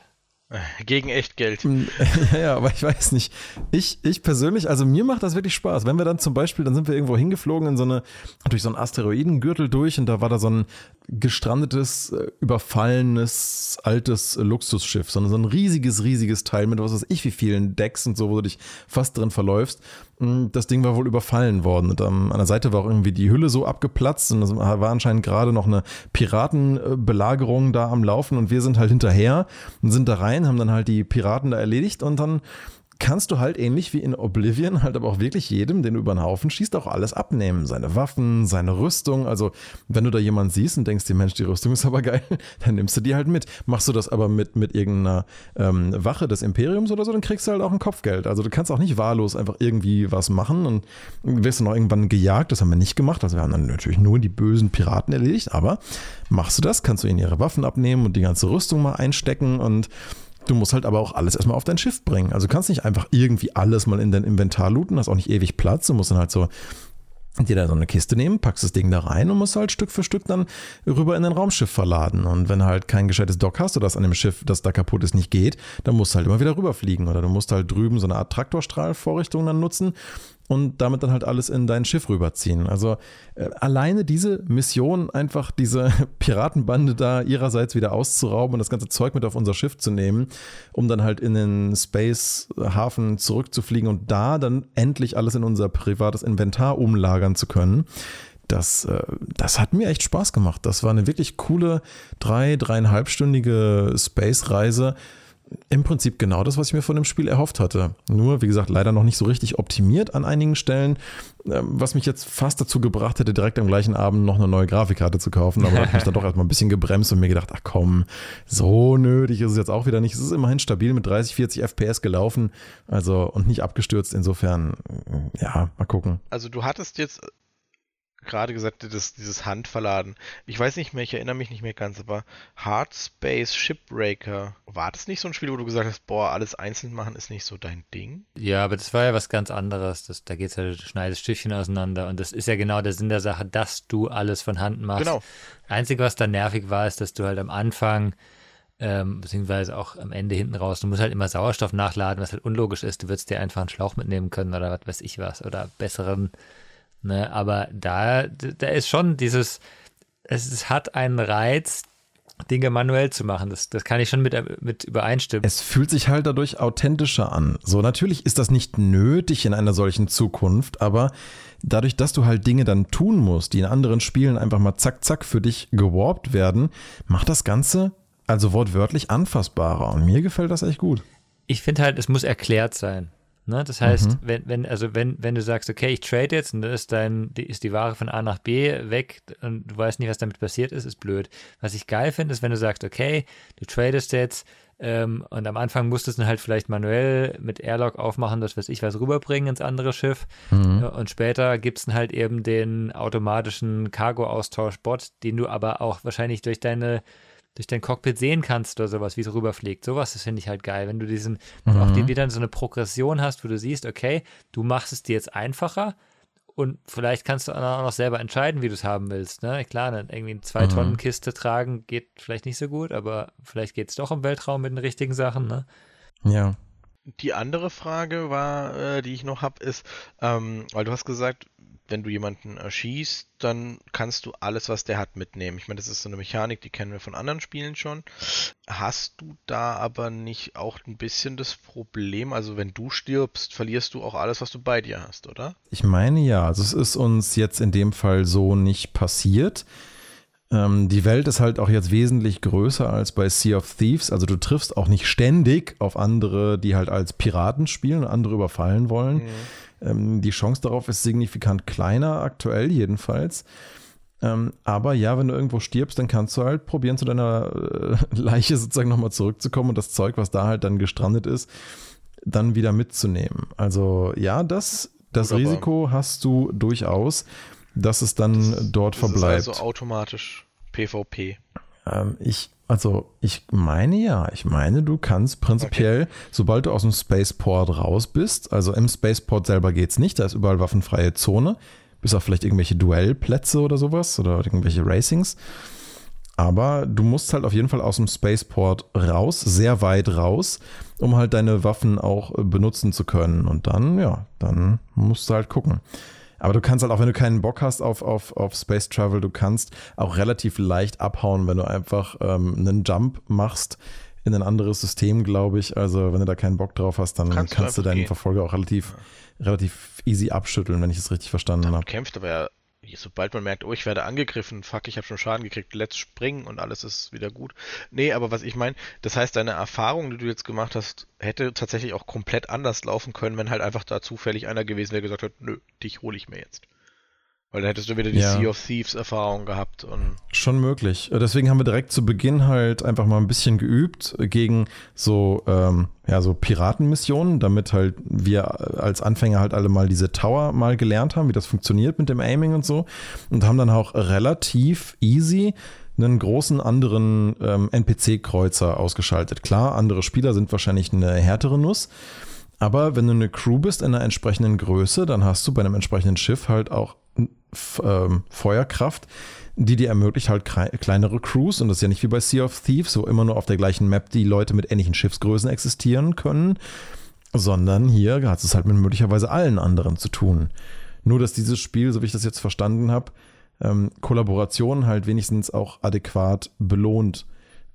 Gegen Echtgeld. Ja, ja, aber ich weiß nicht. Ich, ich persönlich, also mir macht das wirklich Spaß. Wenn wir dann zum Beispiel, dann sind wir irgendwo hingeflogen in so eine, durch so einen Asteroidengürtel durch und da war da so ein gestrandetes, äh, überfallenes, altes Luxusschiff, sondern so ein riesiges, riesiges Teil mit was weiß ich wie vielen Decks und so, wo du dich fast drin verläufst. Mm, das Ding war wohl überfallen worden. Und um, an der Seite war auch irgendwie die Hülle so abgeplatzt und es war anscheinend gerade noch eine Piratenbelagerung da am Laufen und wir sind halt hinterher und sind da rein, haben dann halt die Piraten da erledigt und dann kannst du halt ähnlich wie in Oblivion halt aber auch wirklich jedem, den du über den Haufen schießt, auch alles abnehmen. Seine Waffen, seine Rüstung. Also, wenn du da jemanden siehst und denkst dir, Mensch, die Rüstung ist aber geil, dann nimmst du die halt mit. Machst du das aber mit, mit irgendeiner ähm, Wache des Imperiums oder so, dann kriegst du halt auch ein Kopfgeld. Also, du kannst auch nicht wahllos einfach irgendwie was machen und wirst dann auch irgendwann gejagt. Das haben wir nicht gemacht. Also, wir haben dann natürlich nur die bösen Piraten erledigt, aber machst du das, kannst du ihnen ihre Waffen abnehmen und die ganze Rüstung mal einstecken und Du musst halt aber auch alles erstmal auf dein Schiff bringen. Also du kannst nicht einfach irgendwie alles mal in dein Inventar looten, hast auch nicht ewig Platz. Du musst dann halt so dir da so eine Kiste nehmen, packst das Ding da rein und musst halt Stück für Stück dann rüber in dein Raumschiff verladen. Und wenn halt kein gescheites Dock hast oder das an dem Schiff, das da kaputt ist, nicht geht, dann musst du halt immer wieder rüberfliegen. Oder du musst halt drüben so eine Art Traktorstrahlvorrichtung dann nutzen und damit dann halt alles in dein Schiff rüberziehen. Also äh, alleine diese Mission, einfach diese Piratenbande da ihrerseits wieder auszurauben und das ganze Zeug mit auf unser Schiff zu nehmen, um dann halt in den Space-Hafen zurückzufliegen und da dann endlich alles in unser privates Inventar umlagern zu können. Das, äh, das hat mir echt Spaß gemacht. Das war eine wirklich coole drei, dreieinhalbstündige Space-Reise im Prinzip genau das, was ich mir von dem Spiel erhofft hatte. Nur, wie gesagt, leider noch nicht so richtig optimiert an einigen Stellen, ähm, was mich jetzt fast dazu gebracht hätte, direkt am gleichen Abend noch eine neue Grafikkarte zu kaufen. Aber habe mich dann doch erstmal ein bisschen gebremst und mir gedacht, ach komm, so nötig ist es jetzt auch wieder nicht. Es ist immerhin stabil mit 30, 40 FPS gelaufen, also und nicht abgestürzt. Insofern, ja, mal gucken. Also du hattest jetzt gerade gesagt, das, dieses Handverladen. Ich weiß nicht mehr, ich erinnere mich nicht mehr ganz, aber Hard Space Shipbreaker, war das nicht so ein Spiel, wo du gesagt hast, boah, alles einzeln machen ist nicht so dein Ding? Ja, aber das war ja was ganz anderes. Das, da geht es ja, du schneidest Stückchen auseinander und das ist ja genau der Sinn der Sache, dass du alles von Hand machst. Genau. Einzige, was da nervig war, ist, dass du halt am Anfang ähm, beziehungsweise auch am Ende hinten raus. Du musst halt immer Sauerstoff nachladen, was halt unlogisch ist. Du würdest dir einfach einen Schlauch mitnehmen können oder was weiß ich was oder besseren Ne? Aber da, da ist schon dieses, es, es hat einen Reiz, Dinge manuell zu machen. Das, das kann ich schon mit, mit übereinstimmen. Es fühlt sich halt dadurch authentischer an. So, natürlich ist das nicht nötig in einer solchen Zukunft, aber dadurch, dass du halt Dinge dann tun musst, die in anderen Spielen einfach mal zack, zack für dich gewarpt werden, macht das Ganze also wortwörtlich anfassbarer. Und mir gefällt das echt gut. Ich finde halt, es muss erklärt sein. Ne? Das heißt, mhm. wenn, wenn, also wenn, wenn du sagst, okay, ich trade jetzt und dann ist dein, ist die Ware von A nach B weg und du weißt nicht, was damit passiert ist, ist blöd. Was ich geil finde, ist, wenn du sagst, okay, du tradest jetzt ähm, und am Anfang musstest du halt vielleicht manuell mit Airlock aufmachen, das weiß ich was rüberbringen ins andere Schiff. Mhm. Und später gibt es dann halt eben den automatischen Cargo-Austausch-Bot, den du aber auch wahrscheinlich durch deine durch dein Cockpit sehen kannst oder sowas, wie es rüberfliegt. Sowas, das finde ich halt geil, wenn du diesen, mhm. auch die, wieder so eine Progression hast, wo du siehst, okay, du machst es dir jetzt einfacher und vielleicht kannst du auch noch selber entscheiden, wie du es haben willst. Ne? Klar, dann irgendwie eine zwei Tonnen mhm. Kiste tragen geht vielleicht nicht so gut, aber vielleicht geht es doch im Weltraum mit den richtigen Sachen. Ne? Ja. Die andere Frage war, äh, die ich noch habe, ist, ähm, weil du hast gesagt, wenn du jemanden erschießt, dann kannst du alles, was der hat, mitnehmen. Ich meine, das ist so eine Mechanik, die kennen wir von anderen Spielen schon. Hast du da aber nicht auch ein bisschen das Problem, also wenn du stirbst, verlierst du auch alles, was du bei dir hast, oder? Ich meine ja, also es ist uns jetzt in dem Fall so nicht passiert. Ähm, die Welt ist halt auch jetzt wesentlich größer als bei Sea of Thieves. Also du triffst auch nicht ständig auf andere, die halt als Piraten spielen und andere überfallen wollen. Mhm ähm, die Chance darauf ist signifikant kleiner, aktuell jedenfalls. Ähm, aber ja, wenn du irgendwo stirbst, dann kannst du halt probieren, zu deiner äh, Leiche sozusagen nochmal zurückzukommen und das Zeug, was da halt dann gestrandet ist, dann wieder mitzunehmen. Also ja, das, das Risiko hast du durchaus, dass es dann das, dort das verbleibt. Ist also automatisch PvP. Ähm, ich also ich meine ja, ich meine, du kannst prinzipiell, okay. sobald du aus dem Spaceport raus bist, also im Spaceport selber geht es nicht, da ist überall waffenfreie Zone, bis auf vielleicht irgendwelche Duellplätze oder sowas oder irgendwelche Racings. Aber du musst halt auf jeden Fall aus dem Spaceport raus, sehr weit raus, um halt deine Waffen auch benutzen zu können. Und dann, ja, dann musst du halt gucken. Aber du kannst halt auch, wenn du keinen Bock hast auf, auf, auf Space Travel, du kannst auch relativ leicht abhauen, wenn du einfach ähm, einen Jump machst in ein anderes System, glaube ich. Also wenn du da keinen Bock drauf hast, dann kannst, kannst du, deinen gehen. Verfolger auch relativ, relativ easy abschütteln, wenn ich es richtig verstanden habe. kämpft aber ja sobald man merkt, oh, ich werde angegriffen, fuck, ich habe schon Schaden gekriegt, let's springen und alles ist wieder gut. Nee, aber was ich meine, das heißt, deine Erfahrung, die du jetzt gemacht hast, hätte tatsächlich auch komplett anders laufen können, wenn halt einfach da zufällig einer gewesen wäre, gesagt hat, nö, dich hole ich mir jetzt. Weil dann hättest du wieder die ja. Sea of Thieves Erfahrung gehabt. Und Schon möglich. Deswegen haben wir direkt zu Beginn halt einfach mal ein bisschen geübt gegen so, ähm, ja, so Piratenmissionen, damit halt wir als Anfänger halt alle mal diese Tower mal gelernt haben, wie das funktioniert mit dem Aiming und so. Und haben dann auch relativ easy einen großen anderen ähm, NPC-Kreuzer ausgeschaltet. Klar, andere Spieler sind wahrscheinlich eine härtere Nuss. Aber wenn du eine Crew bist in einer entsprechenden Größe, dann hast du bei einem entsprechenden Schiff halt auch ähm, Feuerkraft, die dir ermöglicht halt kleinere Crews und das ist ja nicht wie bei Sea of Thieves, wo immer nur auf der gleichen Map die Leute mit ähnlichen Schiffsgrößen existieren können, sondern hier hat es halt mit möglicherweise allen anderen zu tun. Nur, dass dieses Spiel, so wie ich das jetzt verstanden habe, ähm, Kollaboration halt wenigstens auch adäquat belohnt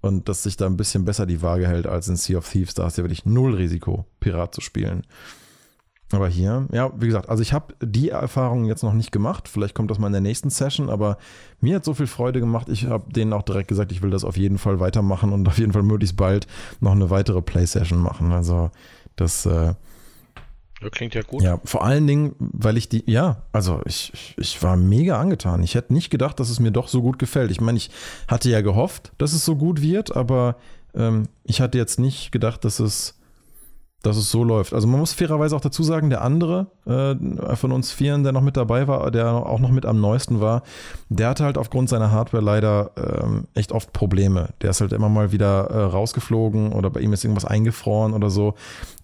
und dass sich da ein bisschen besser die Waage hält als in Sea of Thieves. Da hast du ja wirklich null Risiko, Pirat zu spielen. Aber hier, ja, wie gesagt, also ich habe die Erfahrung jetzt noch nicht gemacht. Vielleicht kommt das mal in der nächsten Session, aber mir hat so viel Freude gemacht. Ich habe denen auch direkt gesagt, ich will das auf jeden Fall weitermachen und auf jeden Fall möglichst bald noch eine weitere Play-Session machen. Also das äh, ja, klingt ja gut. Ja, vor allen Dingen, weil ich die, ja, also ich, ich, ich war mega angetan. Ich hätte nicht gedacht, dass es mir doch so gut gefällt. Ich meine, ich hatte ja gehofft, dass es so gut wird, aber ähm, ich hatte jetzt nicht gedacht, dass es dass es so läuft. Also man muss fairerweise auch dazu sagen, der andere äh, von uns Vieren, der noch mit dabei war, der auch noch mit am neuesten war, der hatte halt aufgrund seiner Hardware leider ähm, echt oft Probleme. Der ist halt immer mal wieder äh, rausgeflogen oder bei ihm ist irgendwas eingefroren oder so.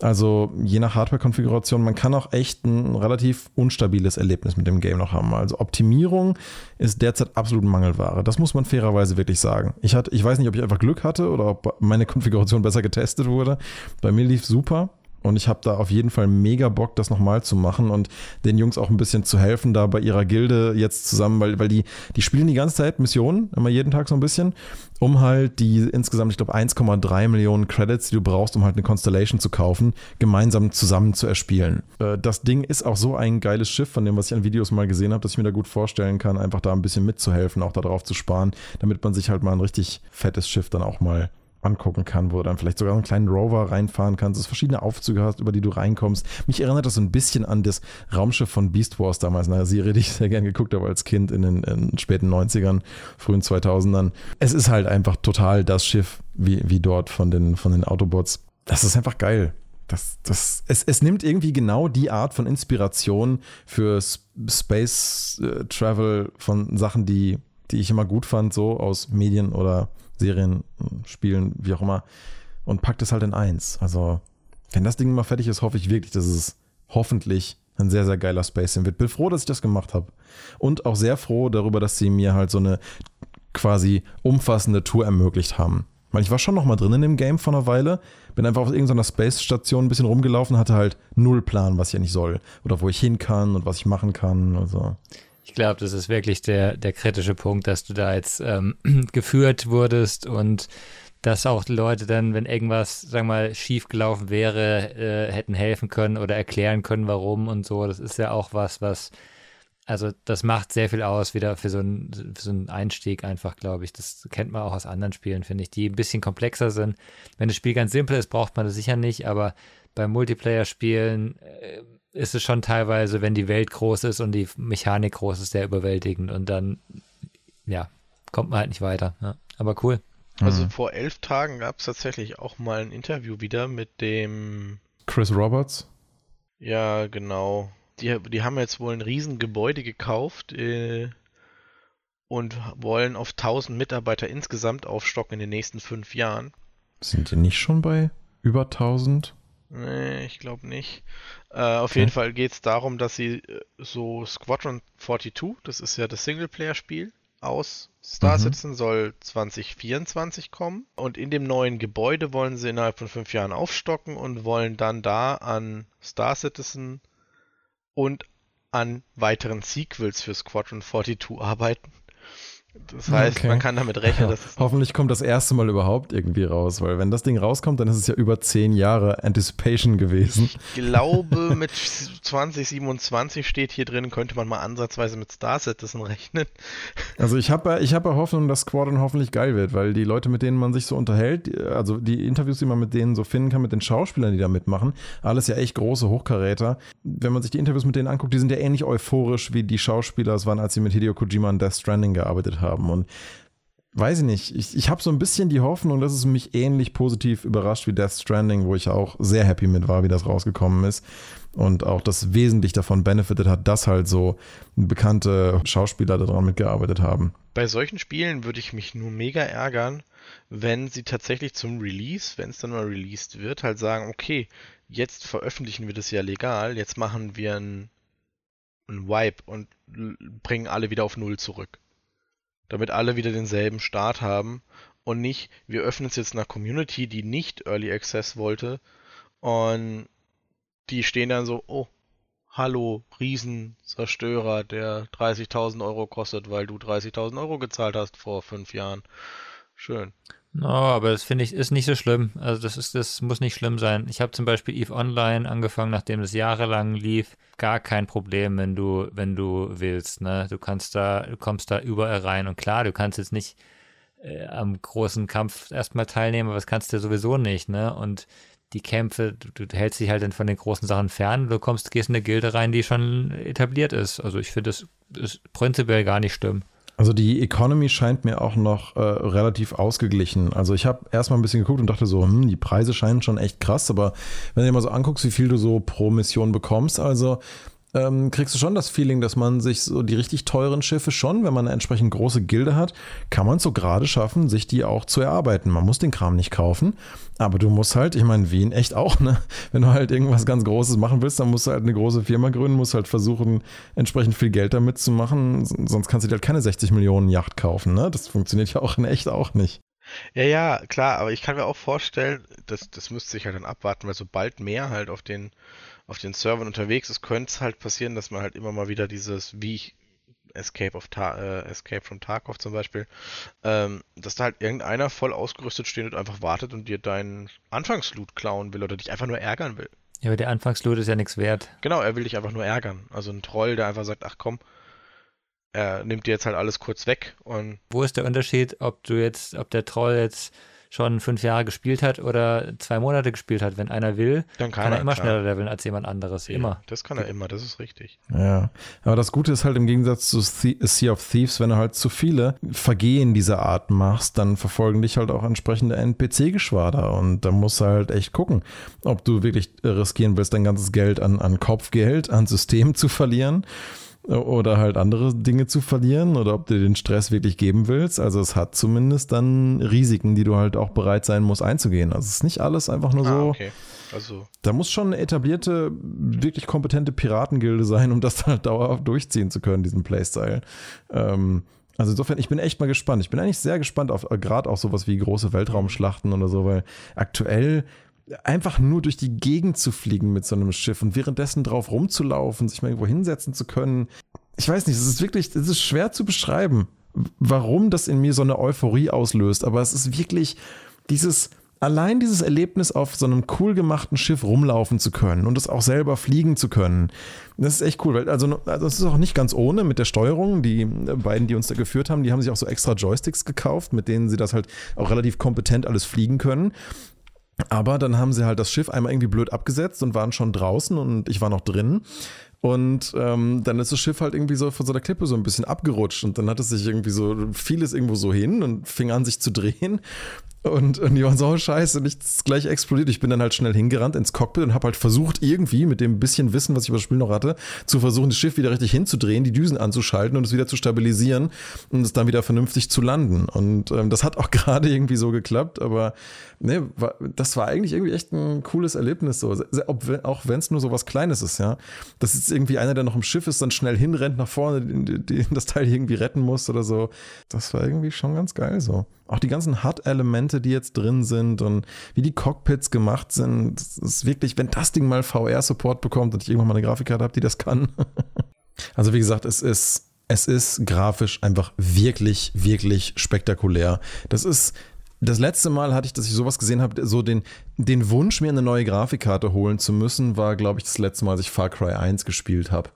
Also je nach Hardware-Konfiguration, man kann auch echt ein relativ unstabiles Erlebnis mit dem Game noch haben. Also Optimierung ist derzeit absolut Mangelware. Das muss man fairerweise wirklich sagen. Ich, hatte, ich weiß nicht, ob ich einfach Glück hatte oder ob meine Konfiguration besser getestet wurde. Bei mir lief super. Und ich habe da auf jeden Fall mega Bock, das nochmal zu machen und den Jungs auch ein bisschen zu helfen, da bei ihrer Gilde jetzt zusammen, weil, weil die, die spielen die ganze Zeit Missionen, immer jeden Tag so ein bisschen, um halt die insgesamt, ich glaube, 1,3 Millionen Credits, die du brauchst, um halt eine Constellation zu kaufen, gemeinsam zusammen zu erspielen. Äh, das Ding ist auch so ein geiles Schiff, von dem, was ich an Videos mal gesehen habe, dass ich mir da gut vorstellen kann, einfach da ein bisschen mitzuhelfen, auch darauf zu sparen, damit man sich halt mal ein richtig fettes Schiff dann auch mal angucken kann, wo du dann vielleicht sogar einen kleinen Rover reinfahren kannst, dass du verschiedene Aufzüge hast, über die du reinkommst. Mich erinnert das so ein bisschen an das Raumschiff von Beast Wars damals, eine Serie, die ich sehr gern geguckt habe als Kind in den, in den späten 90ern, frühen 2000ern. Es ist halt einfach total das Schiff, wie, wie dort von den, von den Autobots. Das ist einfach geil. Das, das, es, es nimmt irgendwie genau die Art von Inspiration für Space äh, Travel von Sachen, die die ich immer gut fand, so aus Medien oder Serien, Spielen, wie auch immer, und packt es halt in eins. Also, wenn das Ding mal fertig ist, hoffe ich wirklich, dass es hoffentlich ein sehr, sehr geiler Space Sim wird. Bin froh, dass ich das gemacht habe. Und auch sehr froh darüber, dass sie mir halt so eine quasi umfassende Tour ermöglicht haben. Weil ich war schon noch mal drin in dem Game vor einer Weile, bin einfach auf irgendeiner Space-Station ein bisschen rumgelaufen, hatte halt null Plan, was ich nicht soll. Oder wo ich hin kann und was ich machen kann. Also. Ich glaube, das ist wirklich der, der kritische Punkt, dass du da jetzt ähm, geführt wurdest und dass auch die Leute dann, wenn irgendwas, wir mal, schief gelaufen wäre, äh, hätten helfen können oder erklären können, warum und so. Das ist ja auch was, was, also das macht sehr viel aus, wieder für so, einen, für so einen Einstieg einfach, glaube ich. Das kennt man auch aus anderen Spielen, finde ich, die ein bisschen komplexer sind. Wenn das Spiel ganz simpel ist, braucht man das sicher nicht, aber bei Multiplayer-Spielen äh, ist es schon teilweise, wenn die Welt groß ist und die Mechanik groß ist, sehr überwältigend und dann, ja, kommt man halt nicht weiter. Ja. Aber cool. Also mhm. vor elf Tagen gab es tatsächlich auch mal ein Interview wieder mit dem Chris Roberts. Ja, genau. Die, die haben jetzt wohl ein Riesengebäude gekauft äh, und wollen auf 1000 Mitarbeiter insgesamt aufstocken in den nächsten fünf Jahren. Sind die nicht schon bei über 1000? Nee, ich glaube nicht. Äh, auf okay. jeden Fall geht es darum, dass sie äh, so Squadron 42, das ist ja das Singleplayer-Spiel, aus Star mhm. Citizen soll 2024 kommen und in dem neuen Gebäude wollen sie innerhalb von fünf Jahren aufstocken und wollen dann da an Star Citizen und an weiteren Sequels für Squadron 42 arbeiten. Das heißt, okay. man kann damit rechnen, dass ja, Hoffentlich kommt das erste Mal überhaupt irgendwie raus, weil wenn das Ding rauskommt, dann ist es ja über zehn Jahre Anticipation gewesen. Ich glaube, mit 2027 steht hier drin, könnte man mal ansatzweise mit Star Citizen rechnen. Also ich habe ich hab Hoffnung, dass Squadron hoffentlich geil wird, weil die Leute, mit denen man sich so unterhält, also die Interviews, die man mit denen so finden kann, mit den Schauspielern, die da mitmachen, alles ja echt große Hochkaräter. Wenn man sich die Interviews mit denen anguckt, die sind ja ähnlich euphorisch, wie die Schauspieler es waren, als sie mit Hideo Kojima an Death Stranding gearbeitet haben haben. Und weiß ich nicht, ich, ich habe so ein bisschen die Hoffnung, dass es mich ähnlich positiv überrascht wie Death Stranding, wo ich auch sehr happy mit war, wie das rausgekommen ist. Und auch das wesentlich davon benefitet hat, dass halt so bekannte Schauspieler daran mitgearbeitet haben. Bei solchen Spielen würde ich mich nur mega ärgern, wenn sie tatsächlich zum Release, wenn es dann mal released wird, halt sagen, okay, jetzt veröffentlichen wir das ja legal, jetzt machen wir ein, ein Wipe und bringen alle wieder auf Null zurück damit alle wieder denselben Start haben und nicht, wir öffnen es jetzt einer Community, die nicht Early Access wollte und die stehen dann so, oh, hallo, Riesenzerstörer, der 30.000 Euro kostet, weil du 30.000 Euro gezahlt hast vor fünf Jahren. Schön. No, aber das finde ich ist nicht so schlimm. Also das ist, das muss nicht schlimm sein. Ich habe zum Beispiel Eve Online angefangen, nachdem es jahrelang lief. Gar kein Problem, wenn du, wenn du willst. Ne? Du kannst da, du kommst da überall rein. Und klar, du kannst jetzt nicht äh, am großen Kampf erstmal teilnehmen, aber das kannst du sowieso nicht. Ne? Und die Kämpfe, du, du, hältst dich halt dann von den großen Sachen fern. Du kommst, gehst in eine Gilde rein, die schon etabliert ist. Also ich finde, das ist prinzipiell gar nicht schlimm. Also die Economy scheint mir auch noch äh, relativ ausgeglichen. Also ich habe erstmal ein bisschen geguckt und dachte so, hm, die Preise scheinen schon echt krass, aber wenn du dir mal so anguckst, wie viel du so pro Mission bekommst, also ähm, kriegst du schon das Feeling, dass man sich so die richtig teuren Schiffe schon, wenn man eine entsprechend große Gilde hat, kann man es so gerade schaffen, sich die auch zu erarbeiten. Man muss den Kram nicht kaufen, aber du musst halt, ich meine, Wien echt auch, ne? Wenn du halt irgendwas ganz Großes machen willst, dann musst du halt eine große Firma gründen, musst halt versuchen, entsprechend viel Geld damit zu machen, sonst kannst du dir halt keine 60 Millionen Yacht kaufen, ne? Das funktioniert ja auch in echt auch nicht. Ja, ja, klar, aber ich kann mir auch vorstellen, das, das müsste sich halt dann abwarten, weil sobald mehr halt auf den auf den Servern unterwegs ist, könnte es halt passieren, dass man halt immer mal wieder dieses, wie ich Escape, of Ta äh, Escape from Tarkov zum Beispiel, ähm, dass da halt irgendeiner voll ausgerüstet steht und einfach wartet und dir deinen Anfangsloot klauen will oder dich einfach nur ärgern will. Ja, aber der Anfangsloot ist ja nichts wert. Genau, er will dich einfach nur ärgern. Also ein Troll, der einfach sagt, ach komm, er nimmt dir jetzt halt alles kurz weg und. Wo ist der Unterschied, ob du jetzt, ob der Troll jetzt schon fünf Jahre gespielt hat oder zwei Monate gespielt hat. Wenn einer will, dann kann, kann er, er immer klar. schneller leveln als jemand anderes. Ja, immer. Das kann er immer, das ist richtig. Ja. Aber das Gute ist halt im Gegensatz zu Sea of Thieves, wenn du halt zu viele Vergehen dieser Art machst, dann verfolgen dich halt auch entsprechende NPC-Geschwader. Und da musst du halt echt gucken, ob du wirklich riskieren willst, dein ganzes Geld an, an Kopfgeld, an System zu verlieren oder halt andere Dinge zu verlieren oder ob du den Stress wirklich geben willst. Also es hat zumindest dann Risiken, die du halt auch bereit sein musst einzugehen. Also es ist nicht alles einfach nur ah, so. Okay. Also. Da muss schon eine etablierte, wirklich kompetente Piratengilde sein, um das dann halt dauerhaft durchziehen zu können, diesen Playstyle. Ähm, also insofern, ich bin echt mal gespannt. Ich bin eigentlich sehr gespannt auf äh, gerade auch sowas wie große Weltraumschlachten oder so, weil aktuell einfach nur durch die Gegend zu fliegen mit so einem Schiff und währenddessen drauf rumzulaufen, sich mal irgendwo hinsetzen zu können. Ich weiß nicht, es ist wirklich, es ist schwer zu beschreiben, warum das in mir so eine Euphorie auslöst, aber es ist wirklich dieses, allein dieses Erlebnis auf so einem cool gemachten Schiff rumlaufen zu können und es auch selber fliegen zu können, das ist echt cool. Weil also, also es ist auch nicht ganz ohne mit der Steuerung. Die beiden, die uns da geführt haben, die haben sich auch so extra Joysticks gekauft, mit denen sie das halt auch relativ kompetent alles fliegen können. Aber dann haben sie halt das Schiff einmal irgendwie blöd abgesetzt und waren schon draußen und ich war noch drin. Und ähm, dann ist das Schiff halt irgendwie so von so einer Klippe so ein bisschen abgerutscht und dann hat es sich irgendwie so vieles irgendwo so hin und fing an sich zu drehen. Und, und die waren so, oh, scheiße, und ich ist gleich explodiert. Ich bin dann halt schnell hingerannt ins Cockpit und habe halt versucht, irgendwie mit dem bisschen Wissen, was ich über das Spiel noch hatte, zu versuchen, das Schiff wieder richtig hinzudrehen, die Düsen anzuschalten und es wieder zu stabilisieren und es dann wieder vernünftig zu landen. Und ähm, das hat auch gerade irgendwie so geklappt, aber ne, war, das war eigentlich irgendwie echt ein cooles Erlebnis, so. Ob, auch wenn es nur so was Kleines ist, ja. Das ist irgendwie einer, der noch im Schiff ist, dann schnell hinrennt nach vorne, die, die, das Teil irgendwie retten muss oder so. Das war irgendwie schon ganz geil so. Auch die ganzen HUD-Elemente, die jetzt drin sind und wie die Cockpits gemacht sind, das ist wirklich, wenn das Ding mal VR-Support bekommt und ich irgendwann mal eine Grafikkarte habe, die das kann. also wie gesagt, es ist es ist grafisch einfach wirklich, wirklich spektakulär. Das ist das letzte Mal hatte ich, dass ich sowas gesehen habe, so den, den Wunsch, mir eine neue Grafikkarte holen zu müssen, war, glaube ich, das letzte Mal, als ich Far Cry 1 gespielt habe.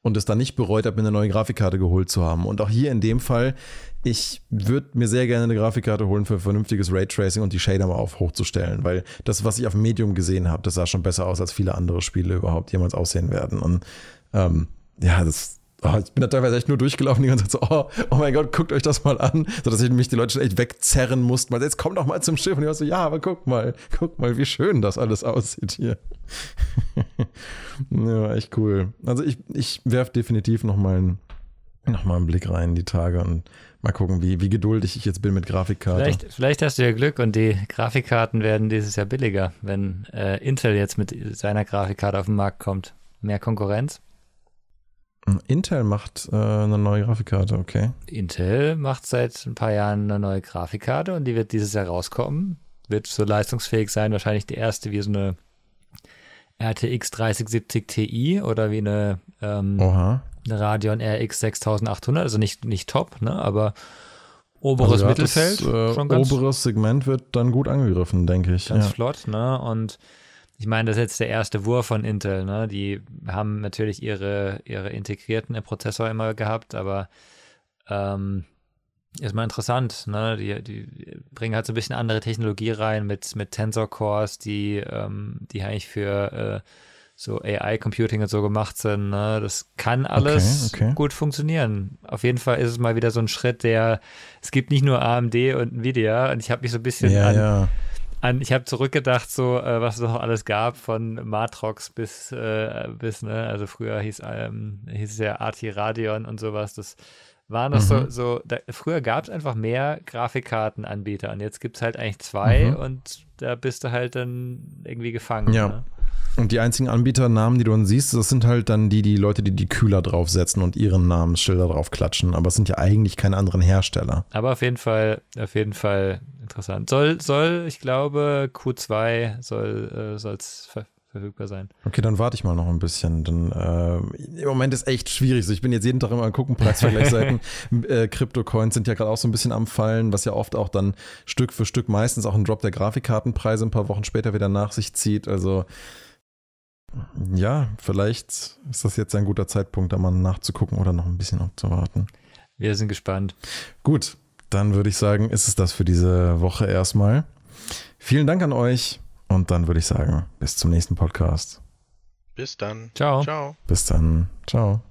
Und es dann nicht bereut habe, mir eine neue Grafikkarte geholt zu haben. Und auch hier in dem Fall, ich würde mir sehr gerne eine Grafikkarte holen für vernünftiges Raytracing und die Shader mal auf hochzustellen, weil das, was ich auf Medium gesehen habe, das sah schon besser aus, als viele andere Spiele überhaupt jemals aussehen werden. Und ähm, ja, das, Oh, ich bin da teilweise echt nur durchgelaufen, die ganze Zeit so, oh, oh mein Gott, guckt euch das mal an, sodass ich mich die Leute schon echt wegzerren musste, jetzt kommt doch mal zum Schiff und ich war so, ja, aber guck mal, guck mal, wie schön das alles aussieht hier. ja, echt cool. Also ich, ich werfe definitiv noch mal, einen, noch einen Blick rein die Tage und mal gucken, wie, wie geduldig ich jetzt bin mit Grafikkarten. Vielleicht, vielleicht hast du ja Glück und die Grafikkarten werden dieses Jahr billiger, wenn äh, Intel jetzt mit seiner Grafikkarte auf den Markt kommt. Mehr Konkurrenz. Intel macht äh, eine neue Grafikkarte, okay. Intel macht seit ein paar Jahren eine neue Grafikkarte und die wird dieses Jahr rauskommen. Wird so leistungsfähig sein, wahrscheinlich die erste wie so eine RTX 3070 Ti oder wie eine, ähm, eine Radeon RX 6800, also nicht, nicht top, ne, aber oberes also Mittelfeld. Das, äh, schon ganz, oberes Segment wird dann gut angegriffen, denke ich. Ganz ja. flott, ne, und ich meine, das ist jetzt der erste Wurf von Intel. Ne? Die haben natürlich ihre, ihre integrierten Prozessor immer gehabt, aber ähm, ist mal interessant. Ne? Die, die bringen halt so ein bisschen andere Technologie rein mit, mit Tensor Cores, die, ähm, die eigentlich für äh, so AI-Computing und so gemacht sind. Ne? Das kann alles okay, okay. gut funktionieren. Auf jeden Fall ist es mal wieder so ein Schritt, der, es gibt nicht nur AMD und Nvidia und ich habe mich so ein bisschen ja, an, ja an, ich habe zurückgedacht, so äh, was es noch alles gab, von Matrox bis, äh, bis ne, also früher hieß, ähm, hieß es ja Arti Radeon und sowas. Das waren das mhm. so, so da, früher gab es einfach mehr Grafikkartenanbieter und jetzt gibt es halt eigentlich zwei mhm. und da bist du halt dann irgendwie gefangen. Ja. Ne? Und die einzigen Anbieternamen, die du dann siehst, das sind halt dann die, die Leute, die die Kühler draufsetzen und ihren Namensschilder drauf klatschen. Aber es sind ja eigentlich keine anderen Hersteller. Aber auf jeden Fall, auf jeden Fall interessant. Soll, soll, ich glaube, Q2 soll es äh, ver verfügbar sein. Okay, dann warte ich mal noch ein bisschen. Dann, äh, Im Moment ist echt schwierig. So, ich bin jetzt jeden Tag immer am gucken, Preisvergleichsseiten. äh, Crypto-Coins sind ja gerade auch so ein bisschen am Fallen, was ja oft auch dann Stück für Stück meistens auch ein Drop der Grafikkartenpreise ein paar Wochen später wieder nach sich zieht. Also ja, vielleicht ist das jetzt ein guter Zeitpunkt, da mal nachzugucken oder noch ein bisschen abzuwarten. Wir sind gespannt. Gut, dann würde ich sagen, ist es das für diese Woche erstmal. Vielen Dank an euch und dann würde ich sagen, bis zum nächsten Podcast. Bis dann. Ciao. Ciao. Bis dann. Ciao.